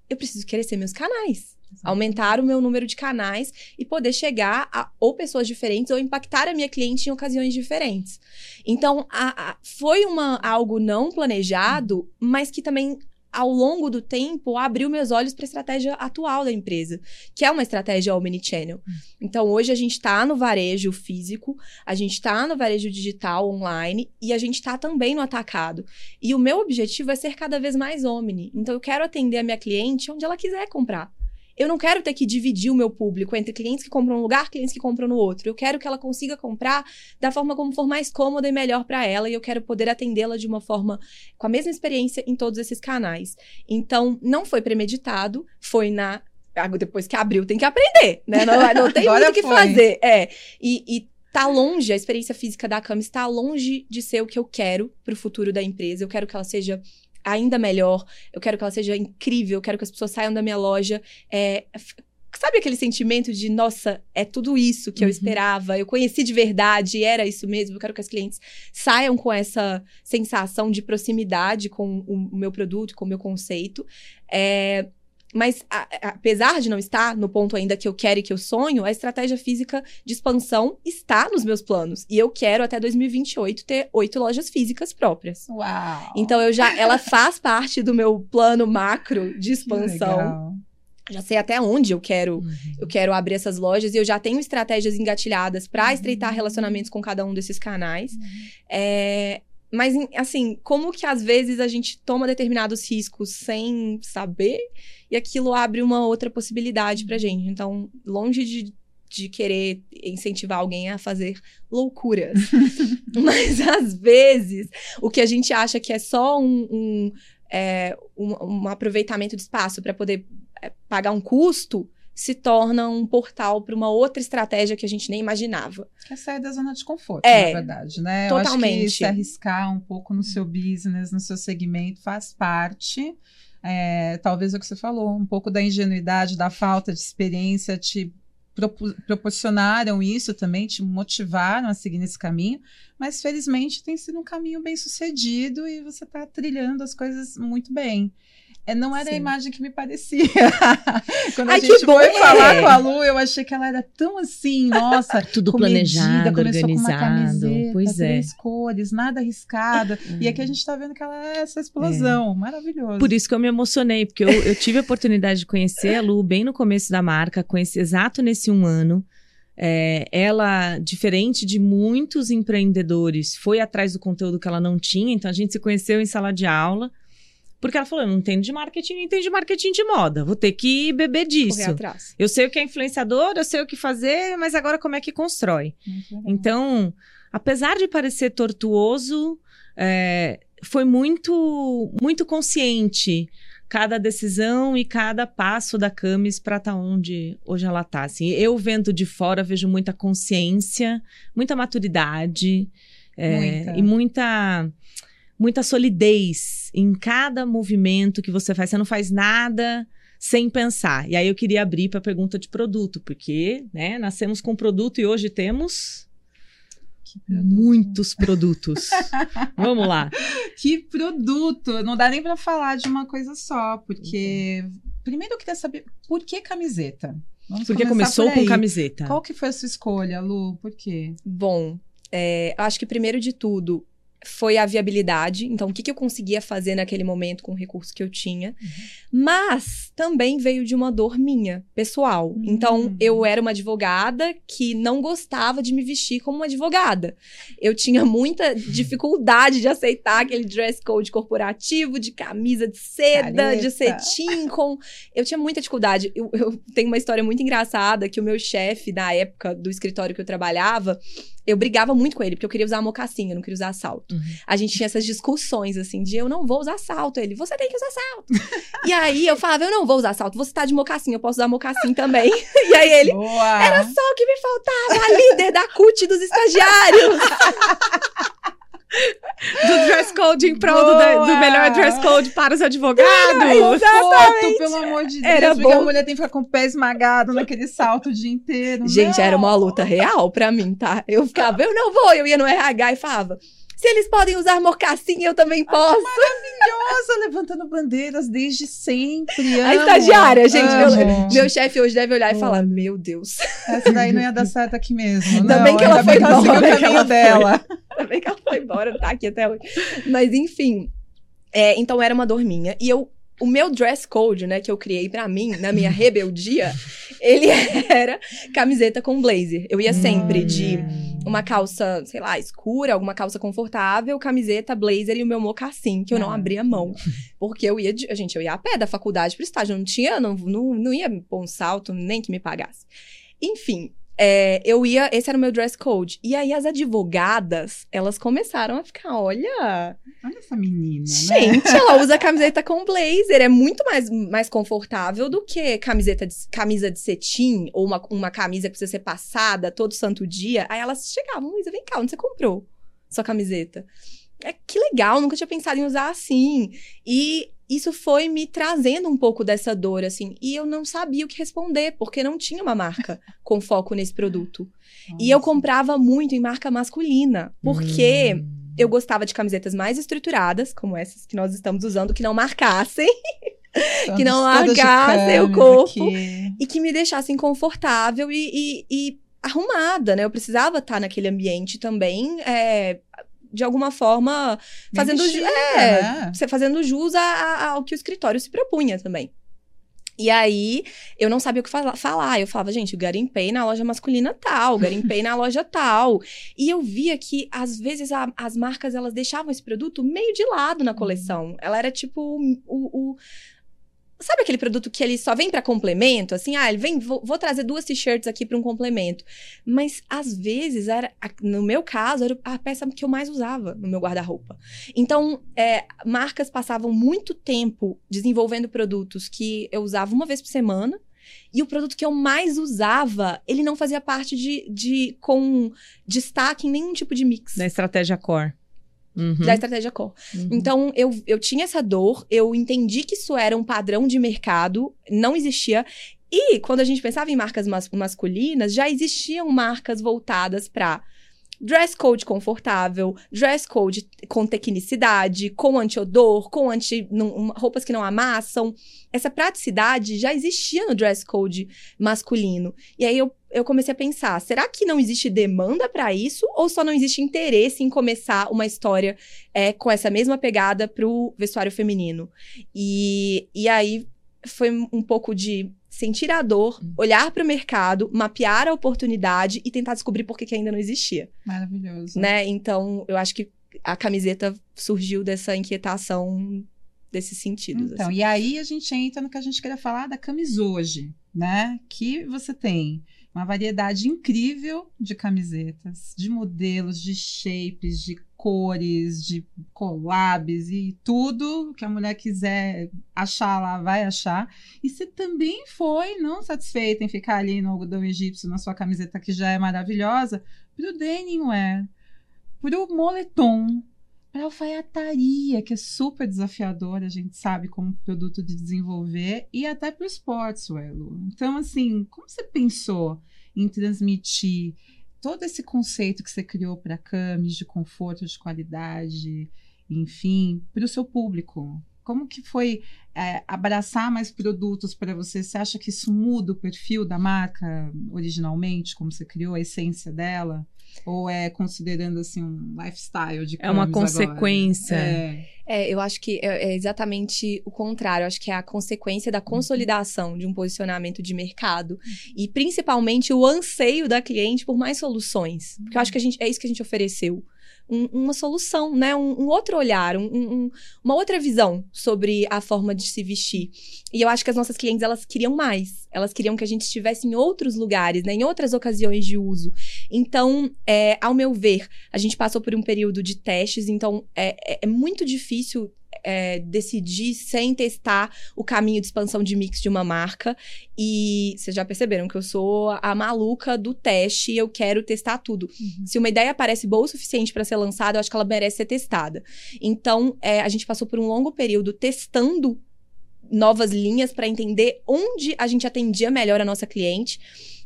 eu preciso crescer meus canais. Exato. Aumentar o meu número de canais e poder chegar a ou pessoas diferentes ou impactar a minha cliente em ocasiões diferentes. Então, a, a, foi uma, algo não planejado, mas que também ao longo do tempo, abriu meus olhos para a estratégia atual da empresa, que é uma estratégia omnichannel. Hum. Então, hoje a gente está no varejo físico, a gente está no varejo digital online e a gente está também no atacado. E o meu objetivo é ser cada vez mais omni. Então, eu quero atender a minha cliente onde ela quiser comprar. Eu não quero ter que dividir o meu público entre clientes que compram um lugar, clientes que compram no outro. Eu quero que ela consiga comprar da forma como for mais cômoda e melhor para ela, e eu quero poder atendê-la de uma forma com a mesma experiência em todos esses canais. Então, não foi premeditado, foi na depois que abriu, tem que aprender, né? Não, não (laughs) tem muito o que fazer. É. E, e tá longe, a experiência física da Cami está longe de ser o que eu quero pro futuro da empresa. Eu quero que ela seja ainda melhor, eu quero que ela seja incrível, eu quero que as pessoas saiam da minha loja. É, sabe aquele sentimento de, nossa, é tudo isso que eu uhum. esperava, eu conheci de verdade, era isso mesmo. Eu quero que as clientes saiam com essa sensação de proximidade com o meu produto, com o meu conceito. É, mas, a, a, apesar de não estar no ponto ainda que eu quero e que eu sonho, a estratégia física de expansão está nos meus planos. E eu quero, até 2028, ter oito lojas físicas próprias. Uau! Então, eu já, ela faz parte do meu plano macro de expansão. Já sei até onde eu quero, uhum. eu quero abrir essas lojas e eu já tenho estratégias engatilhadas para uhum. estreitar relacionamentos com cada um desses canais. Uhum. É, mas, assim, como que às vezes a gente toma determinados riscos sem saber e aquilo abre uma outra possibilidade pra gente. Então, longe de, de querer incentivar alguém a fazer loucuras. (laughs) mas, às vezes, o que a gente acha que é só um, um, é, um, um aproveitamento de espaço para poder é, pagar um custo se torna um portal para uma outra estratégia que a gente nem imaginava. É sair da zona de conforto, é, na verdade, né? Totalmente. Eu acho que se arriscar um pouco no seu business, no seu segmento, faz parte. É, talvez o que você falou, um pouco da ingenuidade, da falta de experiência te proporcionaram isso também, te motivaram a seguir nesse caminho, mas felizmente tem sido um caminho bem sucedido e você está trilhando as coisas muito bem. É, não era Sim. a imagem que me parecia. (laughs) Quando Ai, a gente foi é. falar com a Lu, eu achei que ela era tão assim, (laughs) nossa, tudo planejado, começou organizado. Com uma camiseta, pois é. três cores, nada arriscada. (laughs) e aqui a gente está vendo que ela é essa explosão, é. maravilhoso. Por isso que eu me emocionei, porque eu, eu tive a oportunidade de conhecer a Lu bem no começo da marca, conheci exato nesse um ano. É, ela, diferente de muitos empreendedores, foi atrás do conteúdo que ela não tinha, então a gente se conheceu em sala de aula. Porque ela falou: eu não entendo de marketing, não entendo de marketing de moda. Vou ter que beber disso. Eu sei o que é influenciador, eu sei o que fazer, mas agora como é que constrói? Então, apesar de parecer tortuoso, é, foi muito, muito consciente cada decisão e cada passo da Camis para estar tá onde hoje ela está. Assim, eu vendo de fora vejo muita consciência, muita maturidade é, muita. e muita muita solidez em cada movimento que você faz. Você não faz nada sem pensar. E aí eu queria abrir para a pergunta de produto, porque, né, nascemos com produto e hoje temos muitos produtos. (laughs) Vamos lá. Que produto! Não dá nem para falar de uma coisa só, porque primeiro eu queria saber por que camiseta? Vamos porque começou por com camiseta. Qual que foi a sua escolha, Lu? Por quê? Bom, é, acho que primeiro de tudo, foi a viabilidade. Então, o que, que eu conseguia fazer naquele momento com o recurso que eu tinha. Uhum. Mas também veio de uma dor minha, pessoal. Uhum. Então, eu era uma advogada que não gostava de me vestir como uma advogada. Eu tinha muita dificuldade de aceitar aquele dress code corporativo, de camisa de seda, Careta. de cetim. Com... Eu tinha muita dificuldade. Eu, eu tenho uma história muito engraçada que o meu chefe, na época do escritório que eu trabalhava, eu brigava muito com ele, porque eu queria usar mocassim, eu não queria usar salto. Uhum. A gente tinha essas discussões, assim, de eu não vou usar salto. Ele, você tem que usar salto. e aí eu falava, eu não vou usar salto, você tá de mocassim, eu posso usar mocassim também. (laughs) e aí ele, Boa. era só o que me faltava, a líder da CUT dos estagiários. (laughs) do dress code em prol do, do, melhor dress code para os advogados. (laughs) Foto, pelo amor de Deus, era porque bom. a mulher tem que ficar com o pé esmagado naquele salto o dia inteiro. Gente, não. era uma luta real pra mim, tá? Eu ficava, eu não vou, eu ia no RH e falava, se eles podem usar mocassim, eu também posso. maravilhosa, levantando bandeiras desde sempre. A estagiária, gente. Meu, meu chefe hoje deve olhar e falar: Meu Deus. Essa daí não ia dar certo aqui mesmo. Ainda não, bem que ela foi embora. o caminho dela. Ainda (laughs) bem que ela foi embora, tá aqui até hoje. Mas enfim. É, então era uma dor minha. E eu o meu dress code, né, que eu criei pra mim, na minha (laughs) rebeldia, ele era camiseta com blazer. Eu ia sempre de uma calça, sei lá, escura, alguma calça confortável, camiseta, blazer e o meu mocassim, que eu não Ah. abria mão. Porque eu ia, de, gente, eu ia a pé da faculdade pro estágio, não tinha, não, não, não ia pôr um salto, nem que me pagasse. Enfim, é, eu ia, esse era o meu dress code. E aí as advogadas, elas começaram a ficar, olha, Olha essa menina, né? Gente, (laughs) ela usa camiseta com blazer. É muito mais, mais confortável do que camiseta de, camisa de cetim ou uma, uma camisa que precisa ser passada todo santo dia. Aí elas chegavam, Luísa, vem cá, onde você comprou sua camiseta? É, que legal, nunca tinha pensado em usar assim. E isso foi me trazendo um pouco dessa dor, assim. E eu não sabia o que responder, porque não tinha uma marca (laughs) com foco nesse produto. E eu Nossa. comprava muito em marca masculina, porque Hum. eu gostava de camisetas mais estruturadas, como essas que nós estamos usando, que não marcassem Todas- (laughs) que não largassem o corpo. aqui. e que me deixassem confortável e, e- e arrumada, né? Eu precisava estar naquele ambiente também, é, de alguma forma, fazendo, ju- é, né? fazendo jus a- a- ao que o escritório se propunha também. E aí, eu não sabia o que fala- falar. Eu falava, gente, eu garimpei na loja masculina tal, garimpei na loja tal. E eu via que, às vezes, a- as marcas, elas deixavam esse produto meio de lado na coleção. Ela era, tipo, o... o- Sabe aquele produto que ele só vem pra complemento? Assim, ah, ele vem, vou, vou trazer duas t-shirts aqui pra um complemento. Mas, às vezes, era, no meu caso, era a peça que eu mais usava no meu guarda-roupa. Então, é, marcas passavam muito tempo desenvolvendo produtos que eu usava uma vez por semana. E o produto que eu mais usava, ele não fazia parte de, de com destaque em nenhum tipo de mix Da estratégia core. Uhum. da estratégia core. Uhum. Então, eu, eu tinha essa dor, eu entendi que isso era um padrão de mercado, não existia. E quando a gente pensava em marcas mas- masculinas, já existiam marcas voltadas para dress code confortável, dress code com tecnicidade, com anti-odor, com anti, não- uma- roupas que não amassam. Essa praticidade já existia no dress code masculino. E aí eu, eu comecei a pensar, será que não existe demanda para isso ou só não existe interesse em começar uma história é, com essa mesma pegada pro vestuário feminino. E, e aí foi um pouco de sentir a dor, olhar para o mercado, mapear a oportunidade e tentar descobrir por que, que ainda não existia, Maravilhoso. né? Então, eu acho que a camiseta surgiu dessa inquietação desses sentidos. Então, assim. e aí a gente entra no que a gente queria falar da camisoje, né? Que você tem uma variedade incrível de camisetas, de modelos, de shapes, de cores, de collabs e tudo que a mulher quiser achar lá, vai achar. E você também foi não satisfeita em ficar ali no algodão egípcio, na sua camiseta que já é maravilhosa, pro denim wear, pro moletom, para alfaiataria, que é super desafiadora, a gente sabe, como produto de desenvolver, e até para o sportswear, Lu. Então, assim, como você pensou em transmitir todo esse conceito que você criou para camis, de conforto, de qualidade, enfim, para o seu público? Como que foi é, abraçar mais produtos para você? Você acha que isso muda o perfil da marca originalmente, como você criou a essência dela? Ou é considerando assim um lifestyle de É uma consequência. É. É, eu acho que é, é exatamente o contrário. Eu acho que é a consequência da consolidação de um posicionamento de mercado. E principalmente o anseio da cliente por mais soluções. Porque eu acho que a gente, é isso que a gente ofereceu. Um- uma solução, né? Um, um outro olhar, um- um- uma outra visão sobre a forma de se vestir. E eu acho que as nossas clientes, elas queriam mais. Elas queriam que a gente estivesse em outros lugares, né? Em outras ocasiões de uso. Então, é, ao meu ver, a gente passou por um período de testes, então é, é- é muito difícil é, decidir sem testar o caminho de expansão de mix de uma marca. E vocês já perceberam que eu sou a maluca do teste e eu quero testar tudo. Se uma ideia parece boa o suficiente para ser lançada, eu acho que ela merece ser testada. Então, é, a gente passou por um longo período testando novas linhas para entender onde a gente atendia melhor a nossa cliente.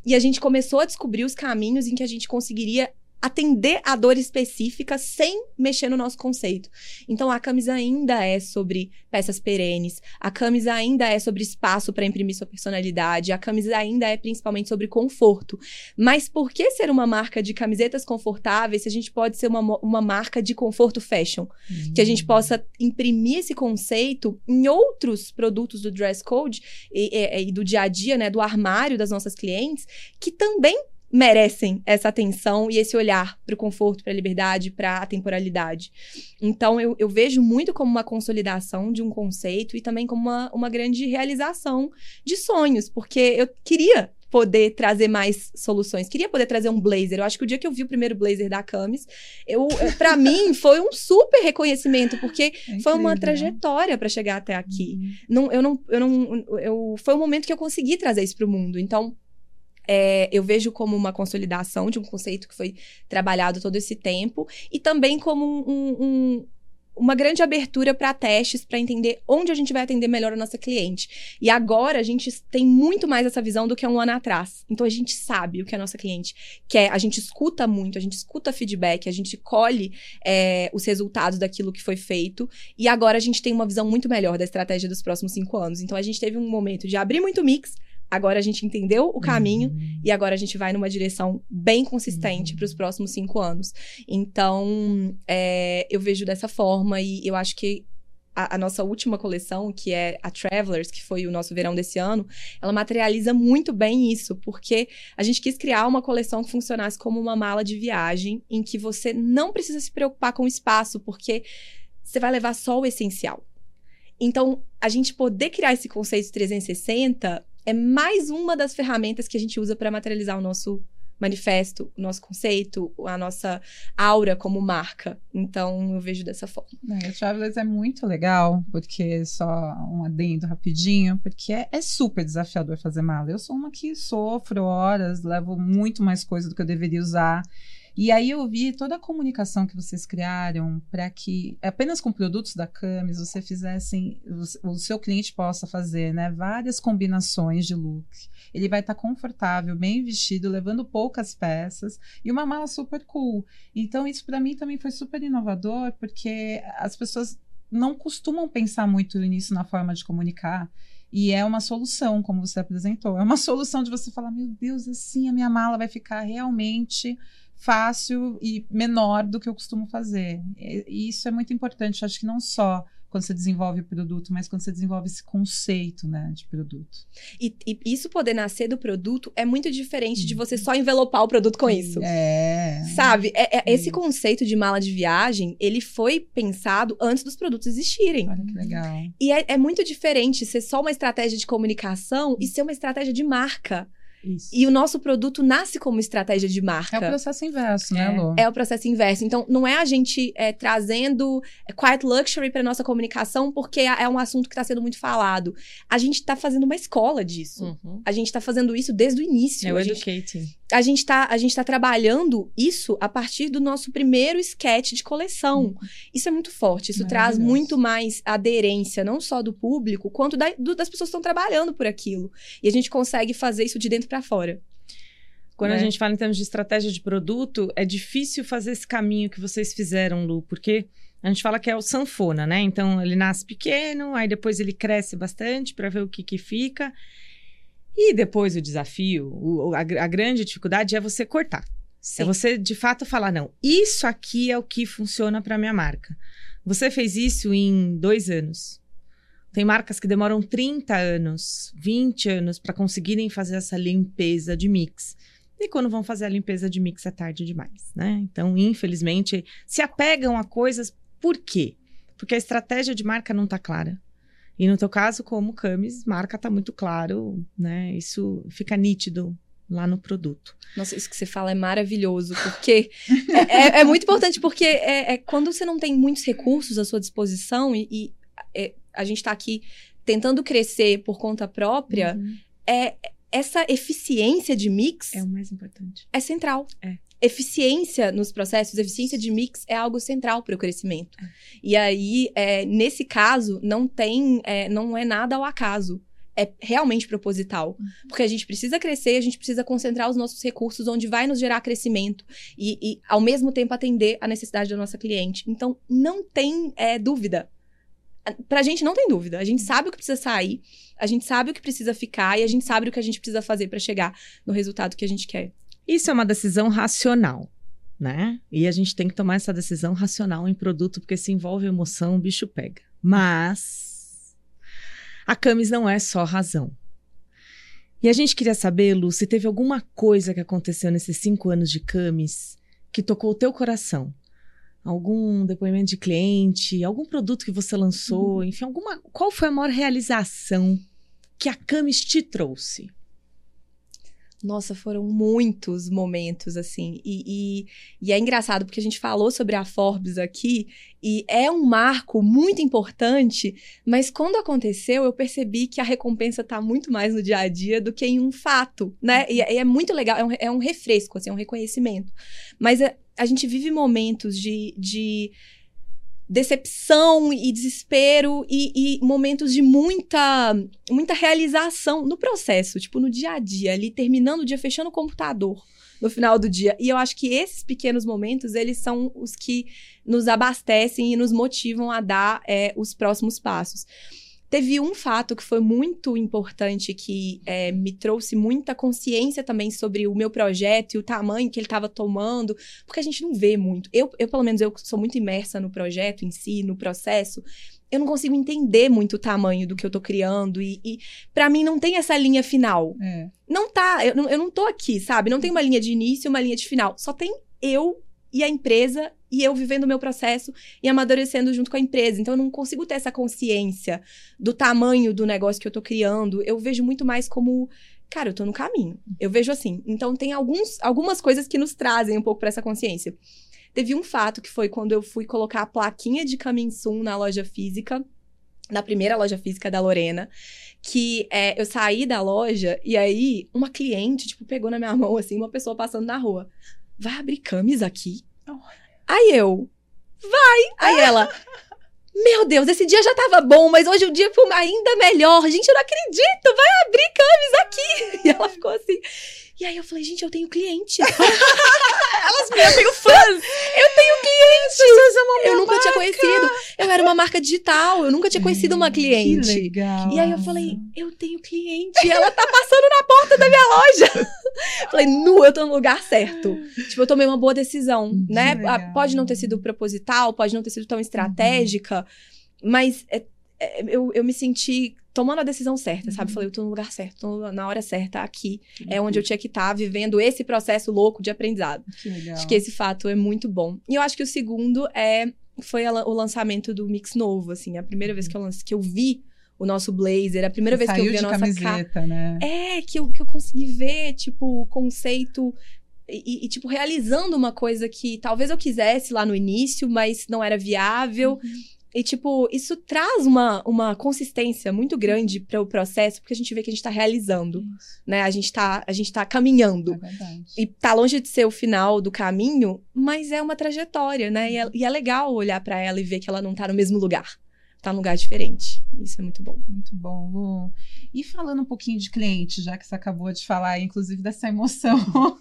E a gente começou a descobrir os caminhos em que a gente conseguiria atender a dor específica sem mexer no nosso conceito. Então a camisa ainda é sobre peças perenes, a camisa ainda é sobre espaço para imprimir sua personalidade, a camisa ainda é principalmente sobre conforto. Mas por que ser uma marca de camisetas confortáveis se a gente pode ser uma, uma marca de conforto fashion? Uhum. Que a gente possa imprimir esse conceito em outros produtos do dress code e, e, e do dia a dia, né, do armário das nossas clientes, que também merecem essa atenção e esse olhar para o conforto, para a liberdade, para a temporalidade. Então, eu, eu, vejo muito como uma consolidação de um conceito e também como uma, uma grande realização de sonhos, porque eu queria poder trazer mais soluções. Queria poder trazer um blazer. Eu acho que o dia que eu vi o primeiro blazer da Camis, eu, para (laughs) mim foi um super reconhecimento, porque é foi uma né? trajetória para chegar até aqui. Uhum. Não, eu não, eu não, eu foi um momento que eu consegui trazer isso para o mundo. Então, é, eu vejo como uma consolidação de um conceito que foi trabalhado todo esse tempo e também como um, um, uma grande abertura para testes, para entender onde a gente vai atender melhor a nossa cliente. E agora a gente tem muito mais essa visão do que um ano atrás. Então a gente sabe o que a nossa cliente quer, a gente escuta muito, a gente escuta feedback, a gente colhe é, os resultados daquilo que foi feito. E agora a gente tem uma visão muito melhor da estratégia dos próximos cinco anos. Então a gente teve um momento de abrir muito mix, Agora a gente entendeu o caminho uhum. e agora a gente vai numa direção bem consistente uhum. para os próximos cinco anos. Então, é, eu vejo dessa forma e eu acho que a, a, nossa última coleção, que é a Travelers, que foi o nosso verão desse ano, ela materializa muito bem isso, porque a gente quis criar uma coleção que funcionasse como uma mala de viagem, em que você não precisa se preocupar com o espaço, porque você vai levar só o essencial. Então, a gente poder criar esse conceito 360 é mais uma das ferramentas que a gente usa para materializar o nosso manifesto, o nosso conceito, a nossa aura como marca. Então, eu vejo dessa forma. É, Travelers é muito legal, porque só um adendo rapidinho, porque é, é, super desafiador fazer mala. Eu sou uma que sofro horas, levo muito mais coisa do que eu deveria usar. E aí eu vi toda a comunicação que vocês criaram para que apenas com produtos da Camis você fizessem o seu cliente possa fazer, né, várias combinações de look. Ele vai estar tá confortável, bem vestido, levando poucas peças e uma mala super cool. Então isso para mim também foi super inovador, porque as pessoas não costumam pensar muito nisso na forma de comunicar. E é uma solução, como você apresentou. É uma (laughs) solução de você falar: meu Deus, assim a minha mala vai ficar realmente fácil e menor do que eu costumo fazer. E isso é muito importante, acho que não só quando você desenvolve o produto, mas quando você desenvolve esse conceito, né, de produto. E, e isso poder nascer do produto é muito diferente de você só envelopar o produto com isso. É. Sabe? É, é, esse conceito de mala de viagem, ele foi pensado antes dos produtos existirem. Olha que legal. E é, é muito diferente ser só uma estratégia de comunicação e ser uma estratégia de marca. Isso. E o nosso produto nasce como estratégia de marca. É o processo inverso, né, Lu? É, é o processo inverso. Então, não é a gente é, trazendo quiet luxury para nossa comunicação porque é um assunto que está sendo muito falado. A gente está fazendo uma escola disso. Uhum. A gente está fazendo isso desde o início. É o a educating. A gente está a gente tá trabalhando isso a partir do nosso primeiro sketch de coleção. Uhum. Isso é muito forte. Isso traz muito mais aderência, não só do público, quanto da, do, das pessoas que estão trabalhando por aquilo. E a gente consegue fazer isso de dentro para fora. Quando né? a gente fala em termos de estratégia de produto, é difícil fazer esse caminho que vocês fizeram, Lu, porque a gente fala que é o sanfona, né? Então ele nasce pequeno, aí depois ele cresce bastante para ver o que, que fica. E depois o desafio, o, a, a, grande dificuldade é você cortar. É Sim. É você de fato falar: não, isso aqui é o que funciona para minha marca. Você fez isso em dois anos. Tem marcas que demoram 30 anos, 20 anos para conseguirem fazer essa limpeza de mix. E quando vão fazer a limpeza de mix é tarde demais, né? Então, infelizmente, se apegam a coisas por quê? Porque a estratégia de marca não está clara. E no teu caso, como Camis, marca está muito claro, né? Isso fica nítido lá no produto. Nossa, isso que você fala é maravilhoso, porque é, é, é, muito importante, porque é, é, quando você não tem muitos recursos à sua disposição e, e é, a gente está aqui tentando crescer por conta própria, uhum. é essa eficiência de mix é o mais importante. É central. É. Eficiência nos processos, eficiência de mix é algo central para o crescimento. E aí, é, nesse caso, não tem, é, não é nada ao acaso é realmente proposital. Porque a gente precisa crescer, a gente precisa concentrar os nossos recursos onde vai nos gerar crescimento e, e ao mesmo tempo, atender a necessidade da nossa cliente. Então, não tem é, dúvida. Pra gente não tem dúvida. A gente sabe o que precisa sair, a gente sabe o que precisa ficar e a gente sabe o que a gente precisa fazer para chegar no resultado que a gente quer. Isso é uma decisão racional, né? E a gente tem que tomar essa decisão racional em produto, porque se envolve emoção, o bicho pega. Mas a Camis não é só razão. E a gente queria saber, Lu, se teve alguma coisa que aconteceu nesses cinco anos de Camis que tocou o teu coração. Algum depoimento de cliente, algum produto que você lançou, uhum. enfim, alguma. Qual foi a maior realização que a Camis te trouxe? Nossa, foram muitos momentos, assim. E, e, e, é engraçado porque a gente falou sobre a Forbes aqui e é um marco muito importante, mas quando aconteceu, eu percebi que a recompensa está muito mais no dia a dia do que em um fato, né? E, e é muito legal, é um, é um refresco, assim, é um reconhecimento. Mas a, a gente vive momentos de, de decepção e desespero e, e, momentos de muita muita realização no processo, tipo no dia a dia, ali terminando o dia, fechando o computador no final do dia. E eu acho que esses pequenos momentos, eles são os que nos abastecem e nos motivam a dar é, os próximos passos. Teve um fato que foi muito importante, que é, me trouxe muita consciência também sobre o meu projeto e o tamanho que ele estava tomando, porque a gente não vê muito. Eu, eu, pelo menos, eu sou muito imersa no projeto em si, no processo. Eu não consigo entender muito o tamanho do que eu tô criando e, e para mim não tem essa linha final. É. Não tá, eu, eu não tô aqui, sabe? Não tem uma linha de início e uma linha de final. Só tem eu e a empresa e eu vivendo o meu processo e amadurecendo junto com a empresa. Então eu não consigo ter essa consciência do tamanho do negócio que eu tô criando. Eu vejo muito mais como cara, eu tô no caminho. Eu vejo assim. Então tem alguns, algumas coisas que nos trazem um pouco para essa consciência. Teve um fato que foi quando eu fui colocar a plaquinha de Soon na loja física, na primeira loja física da Lorena, que é, eu saí da loja e aí uma cliente, tipo, pegou na minha (laughs) mão, assim, uma pessoa passando na rua. Vai abrir camis aqui? Aí eu, vai! Aí ela, meu Deus, esse dia já tava bom, mas hoje o dia foi ainda melhor. Gente, eu não acredito, vai abrir camis aqui! (laughs) E ela ficou assim. E aí eu falei, gente, eu tenho cliente. (laughs) Elas me eu tenho fãs. Eu tenho cliente. eu nunca marca. tinha conhecido. Eu era uma marca digital, eu nunca tinha conhecido uma cliente. Que legal. E aí eu falei, eu tenho cliente. E ela tá passando na porta da minha loja. (laughs) falei, nu, eu tô no lugar certo. tipo, eu tomei uma boa decisão, né? Legal. Pode não ter sido proposital, pode não ter sido tão estratégica, uhum. mas é, é, eu, eu me senti tomando a decisão certa, sabe? Uhum. Falei, eu tô no lugar certo, tô na hora certa, aqui. Uhum. É onde eu tinha que estar, tá, vivendo esse processo louco de aprendizado. Que legal. Acho que esse fato é muito bom. E eu acho que o segundo é foi a, o lançamento do Mix Novo, assim. A primeira vez que eu, lance, que eu vi o nosso blazer, a primeira vez que eu vi a nossa camiseta, né? É, que eu, que eu consegui ver, tipo, o conceito e, e, tipo, realizando uma coisa que talvez eu quisesse lá no início, mas não era viável. Uhum. E, tipo, isso traz uma, uma consistência muito grande para o processo, porque a gente vê que a gente está realizando, isso. né? A gente está a gente tá caminhando. É verdade. E tá longe de ser o final do caminho, mas é uma trajetória, né? E é, e é legal olhar para ela e ver que ela não está no mesmo lugar. Tá num lugar diferente. Isso é muito bom. Muito bom, Lu. E falando um pouquinho de cliente, já que você acabou de falar, inclusive, dessa emoção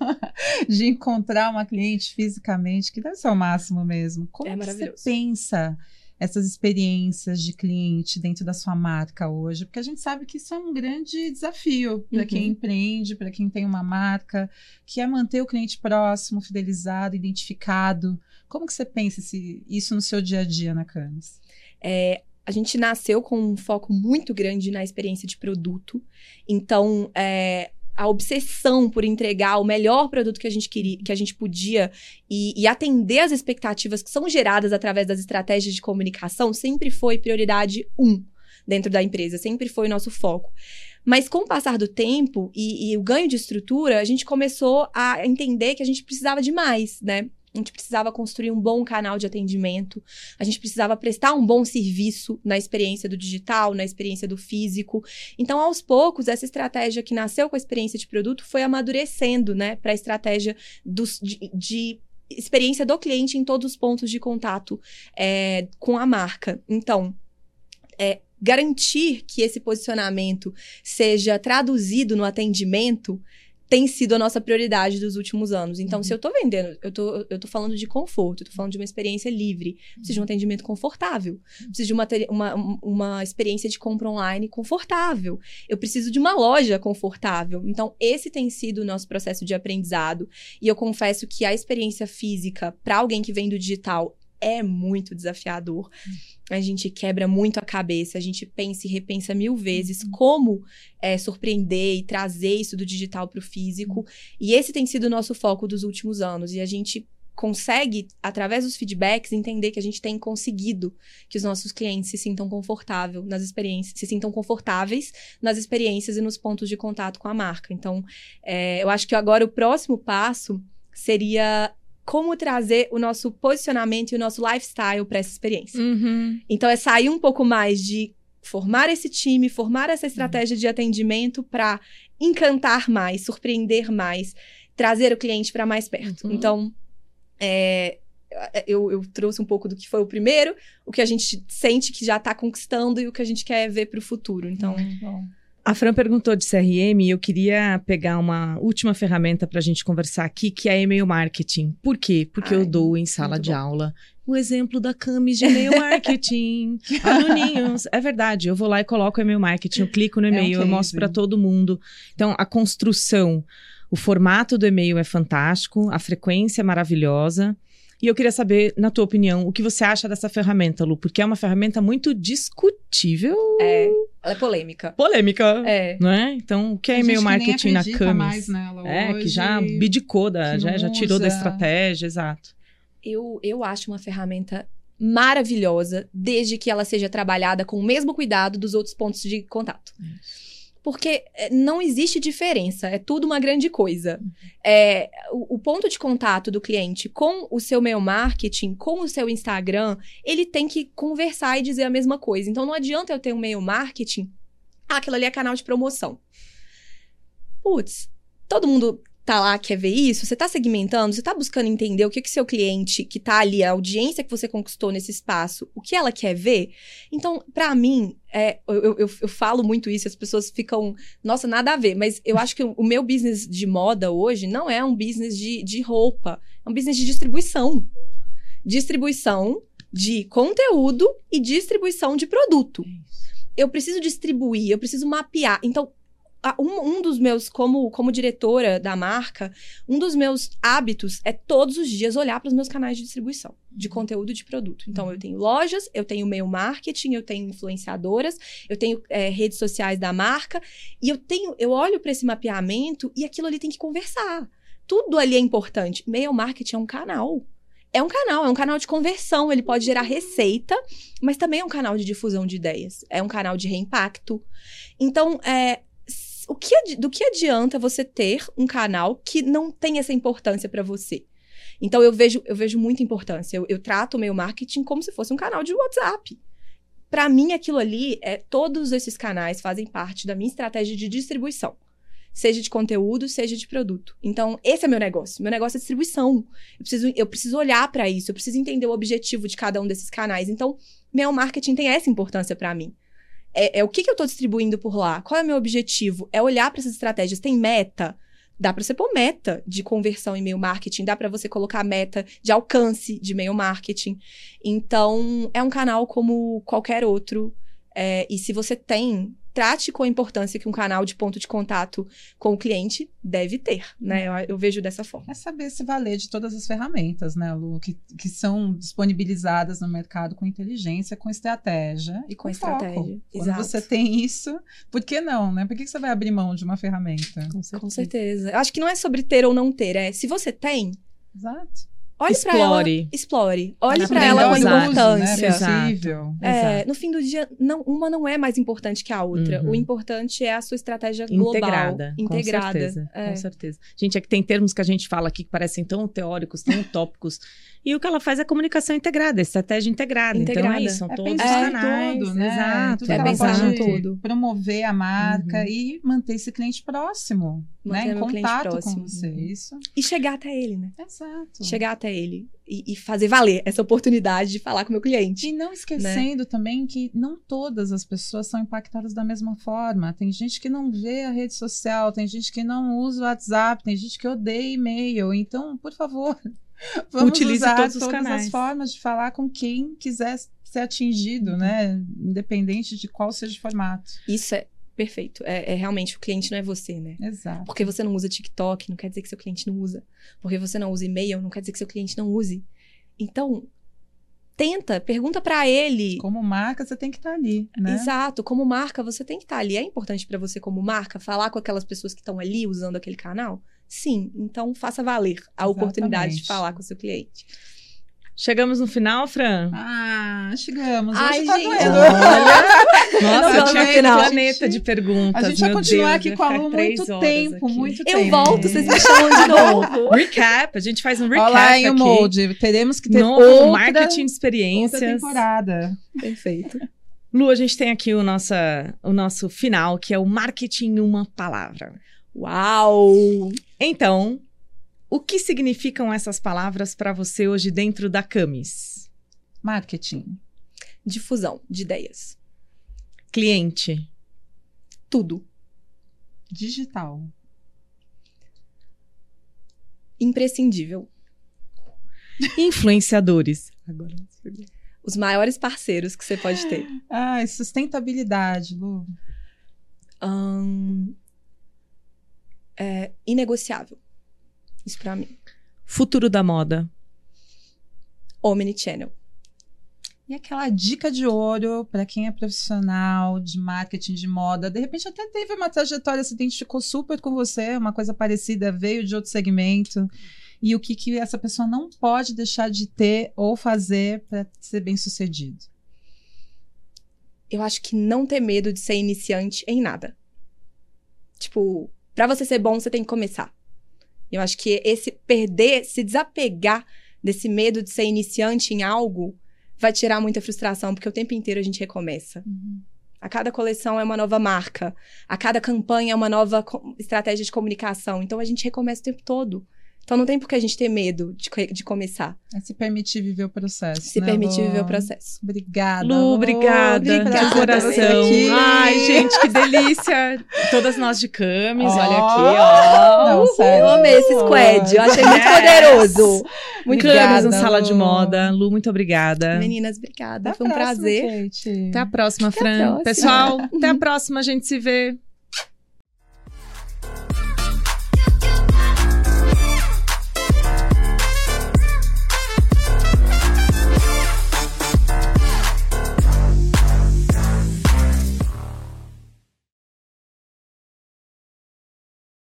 (laughs) de encontrar uma cliente fisicamente, que deve ser o máximo mesmo. Como é você pensa essas experiências de cliente dentro da sua marca hoje? Porque a gente sabe que isso é um grande desafio para uhum. quem empreende, para quem tem uma marca, que é manter o cliente próximo, fidelizado, identificado. Como que você pensa esse, isso no seu dia a dia na Canis? É, a gente nasceu com um foco muito grande na experiência de produto. Então, é, a obsessão por entregar o melhor produto que a gente queria, que a gente podia e, e, atender as expectativas que são geradas através das estratégias de comunicação sempre foi prioridade um dentro da empresa, sempre foi o nosso foco. Mas com o passar do tempo e, e o ganho de estrutura, a gente começou a entender que a gente precisava de mais, né? A gente precisava construir um bom canal de atendimento, a gente precisava prestar um bom serviço na experiência do digital, na experiência do físico. Então, aos poucos, essa estratégia que nasceu com a experiência de produto foi amadurecendo, né, para a estratégia dos, de, de experiência do cliente em todos os pontos de contato é, com a marca. Então, é, garantir que esse posicionamento seja traduzido no atendimento tem sido a nossa prioridade dos últimos anos. Então, uhum. se eu tô vendendo, eu tô, eu tô falando de conforto, eu tô falando de uma experiência livre, preciso de um atendimento confortável, preciso de uma, uma, uma experiência de compra online confortável, eu preciso de uma loja confortável. Então, esse tem sido o nosso processo de aprendizado. E eu confesso que a experiência física, para alguém que vem do digital, é muito desafiador. A gente quebra muito a cabeça, a gente pensa e repensa mil vezes uhum. como é, surpreender e trazer isso do digital para o físico. Uhum. E esse tem sido o nosso foco dos últimos anos. E a gente consegue, através dos feedbacks, entender que a gente tem conseguido que os nossos clientes se sintam confortável nas experiências, se sintam confortáveis nas experiências e nos pontos de contato com a marca. Então, é, eu acho que agora o próximo passo seria como trazer o nosso posicionamento e o nosso lifestyle para essa experiência. Uhum. Então, é sair um pouco mais de formar esse time, formar essa estratégia uhum. de atendimento para encantar mais, surpreender mais, trazer o cliente para mais perto. Uhum. Então, é, eu, eu, trouxe um pouco do que foi o primeiro, o que a gente sente que já está conquistando e o que a gente quer ver para o futuro. Então. A Fran perguntou de CRM e eu queria pegar uma última ferramenta para a gente conversar aqui, que é e-mail marketing. Por quê? Porque Ai, eu dou em sala de bom. aula o exemplo da Camis de e-mail (laughs) marketing. Aluninhos. É verdade, eu vou lá e coloco o e-mail marketing, eu clico no e-mail, é um eu mostro para todo mundo. Então, a construção, o formato do e-mail é fantástico, a frequência é maravilhosa. E eu queria saber, na tua opinião, o que você acha dessa ferramenta, Lu? Porque é uma ferramenta muito discutível. É, ela é polêmica. Polêmica. É. Não é? Então, o que é e-mail marketing na Camis? é, hoje, que já bidicou, da, já, já tirou da estratégia, exato. Eu, eu acho uma ferramenta maravilhosa, desde que ela seja trabalhada com o mesmo cuidado dos outros pontos de contato. Isso porque é, não existe diferença, é tudo uma grande coisa. É, o, o, ponto de contato do cliente com o seu mail marketing, com o seu Instagram, ele tem que conversar e dizer a mesma coisa. Então não adianta eu ter um mail marketing, ah, aquilo ali é canal de promoção. Putz, todo mundo tá lá, quer ver isso, você tá segmentando, você tá buscando entender o que que seu cliente que tá ali, a audiência que você conquistou nesse espaço, o que ela quer ver. Então, para mim, é, eu, eu, eu, falo muito isso, as pessoas ficam, nossa, nada a ver, mas eu acho que o meu business de moda hoje não é um business de, de roupa, é um business de distribuição. Distribuição de conteúdo e distribuição de produto. Eu preciso distribuir, eu preciso mapear. Então, um, um dos meus, como, como diretora da marca, um dos meus hábitos é todos os dias olhar para os meus canais de distribuição de conteúdo de produto. Então, eu tenho lojas, eu tenho meio marketing, eu tenho influenciadoras, eu tenho é, redes sociais da marca, e eu tenho, eu olho para esse mapeamento e aquilo ali tem que conversar. Tudo ali é importante. Meio marketing é um canal. É um canal, é um canal de conversão, ele pode gerar receita, mas também é um canal de difusão de ideias, é um canal de reimpacto. Então, é, o que, do que adianta você ter um canal que não tem essa importância para você? Então eu vejo, eu vejo muita importância. Eu, eu trato o meu marketing como se fosse um canal de WhatsApp. Para mim, aquilo ali é todos esses canais fazem parte da minha estratégia de distribuição. Seja de conteúdo, seja de produto. Então, esse é meu negócio. Meu negócio é distribuição. Eu preciso, eu preciso olhar para isso, eu preciso entender o objetivo de cada um desses canais. Então, meu marketing tem essa importância para mim. É, é, o que, que eu estou distribuindo por lá? Qual é o meu objetivo? É olhar para essas estratégias. Tem meta? Dá para você pôr meta de conversão em e-mail marketing, dá para você colocar meta de alcance de e-mail marketing. Então, é um canal como qualquer outro. É, e se você tem trate com a importância que um canal de ponto de contato com o cliente deve ter, né? Eu, eu, vejo dessa forma. É saber se valer de todas as ferramentas, né, Lu, que, que são disponibilizadas no mercado com inteligência, com estratégia e com, com estratégia. Foco. Quando Exato. você tem isso, por que não, né? Por que você vai abrir mão de uma ferramenta? Com certeza. Com certeza. Eu acho que não é sobre ter ou não ter, é se você tem. Exato Olhe explore. Ela, explore. Olhe para ela com a importância. Né? É, no fim do dia, não, uma não é mais importante que a outra. Uhum. O importante é a sua estratégia global. Integrada. Integrada. Com certeza, é. com certeza. Gente, é que tem termos que a gente fala aqui que parecem tão teóricos, tão (laughs) utópicos. E o que ela faz é comunicação integrada, estratégia integrada. integrada. Então é isso, são é todos os canais. Tudo, né? Exato. Tudo é pensar tudo. Promover a marca uhum. e manter esse cliente próximo. Manter né? Em contato com você. Isso. E chegar até ele, né? Exato. Chegar até até ele e, e fazer valer essa oportunidade de falar com o meu cliente. E não esquecendo também que não todas as pessoas são impactadas da mesma forma. Tem gente que não vê a rede social, tem gente que não usa o WhatsApp, tem gente que odeia e-mail. Então, por favor, (laughs) vamos Utilize usar todos os todas canais. as formas de falar com quem quiser ser atingido, né? Independente de qual seja o formato. Isso é perfeito. É, é realmente o cliente não é você, né? Exato. Porque você não usa TikTok, não quer dizer que seu cliente não usa. Porque você não usa e-mail, não quer dizer que seu cliente não use. Então, tenta, pergunta pra ele. Como marca, você tem que estar ali, né? Exato, como marca, você tem que estar ali. É importante pra você, como marca, falar com aquelas pessoas que estão ali usando aquele canal? Sim, então faça valer a oportunidade de Exatamente. falar com o seu cliente. Chegamos no final, Fran? Ah, chegamos. Ai, Hoje tá gente, doendo. (laughs) Nossa, Não, eu não, tinha um final. planeta de perguntas. A gente vai meu continuar Deus, aqui com a Lu muito tempo, aqui. muito Eu tempo. volto, vocês me chamam de novo. (laughs) Recap, a gente faz um recap Olá, em aqui. Molde. Teremos que ter Novo outra, marketing de outra experiências. temporada. Perfeito. Lu, a gente tem aqui o, nossa, o nosso final, que é o marketing em uma palavra. Uau! Então, o que significam essas palavras para você hoje dentro da Camis? Marketing. Difusão de ideias. Cliente, Tudo. Digital. Imprescindível. influenciadores. (laughs) Os maiores parceiros que você pode ter. Ai, sustentabilidade, Lu. Ahn, é inegociável. Isso pra mim. Futuro da moda. Omnichannel. E aquela dica de ouro para quem é profissional de marketing de moda, de repente até teve uma trajetória, se identificou super com você, uma coisa parecida, veio de outro segmento. E o que, que essa pessoa não pode deixar de ter ou fazer para ser bem sucedido? Eu acho que não ter medo de ser iniciante em nada. Tipo, pra você ser bom, você tem que começar. Eu acho que esse perder, se desapegar desse medo de ser iniciante em algo, vai tirar muita frustração, porque o tempo inteiro a gente recomeça. A cada coleção é uma nova marca. A cada campanha é uma nova estratégia de comunicação. Então a gente recomeça o tempo todo. Então não tem por que a gente ter medo de, de começar. É se permitir viver o processo. Se né, permitir Lu? viver o processo. Obrigada. Lu, obrigada, Obrigada de coração. Ai, gente, que delícia. Todas nós de Camis, Ó. olha aqui, ó. Não, sério. Eu amei esse squad. Eu achei muito poderoso. Muito Camis Obrigada, no Sala de Lu. Moda. Lu, muito obrigada. Meninas, Até obrigada. a Foi um próxima, prazer. Kate. Até a próxima, Até a Fran. próxima. Pessoal, (laughs) até a próxima. A gente se vê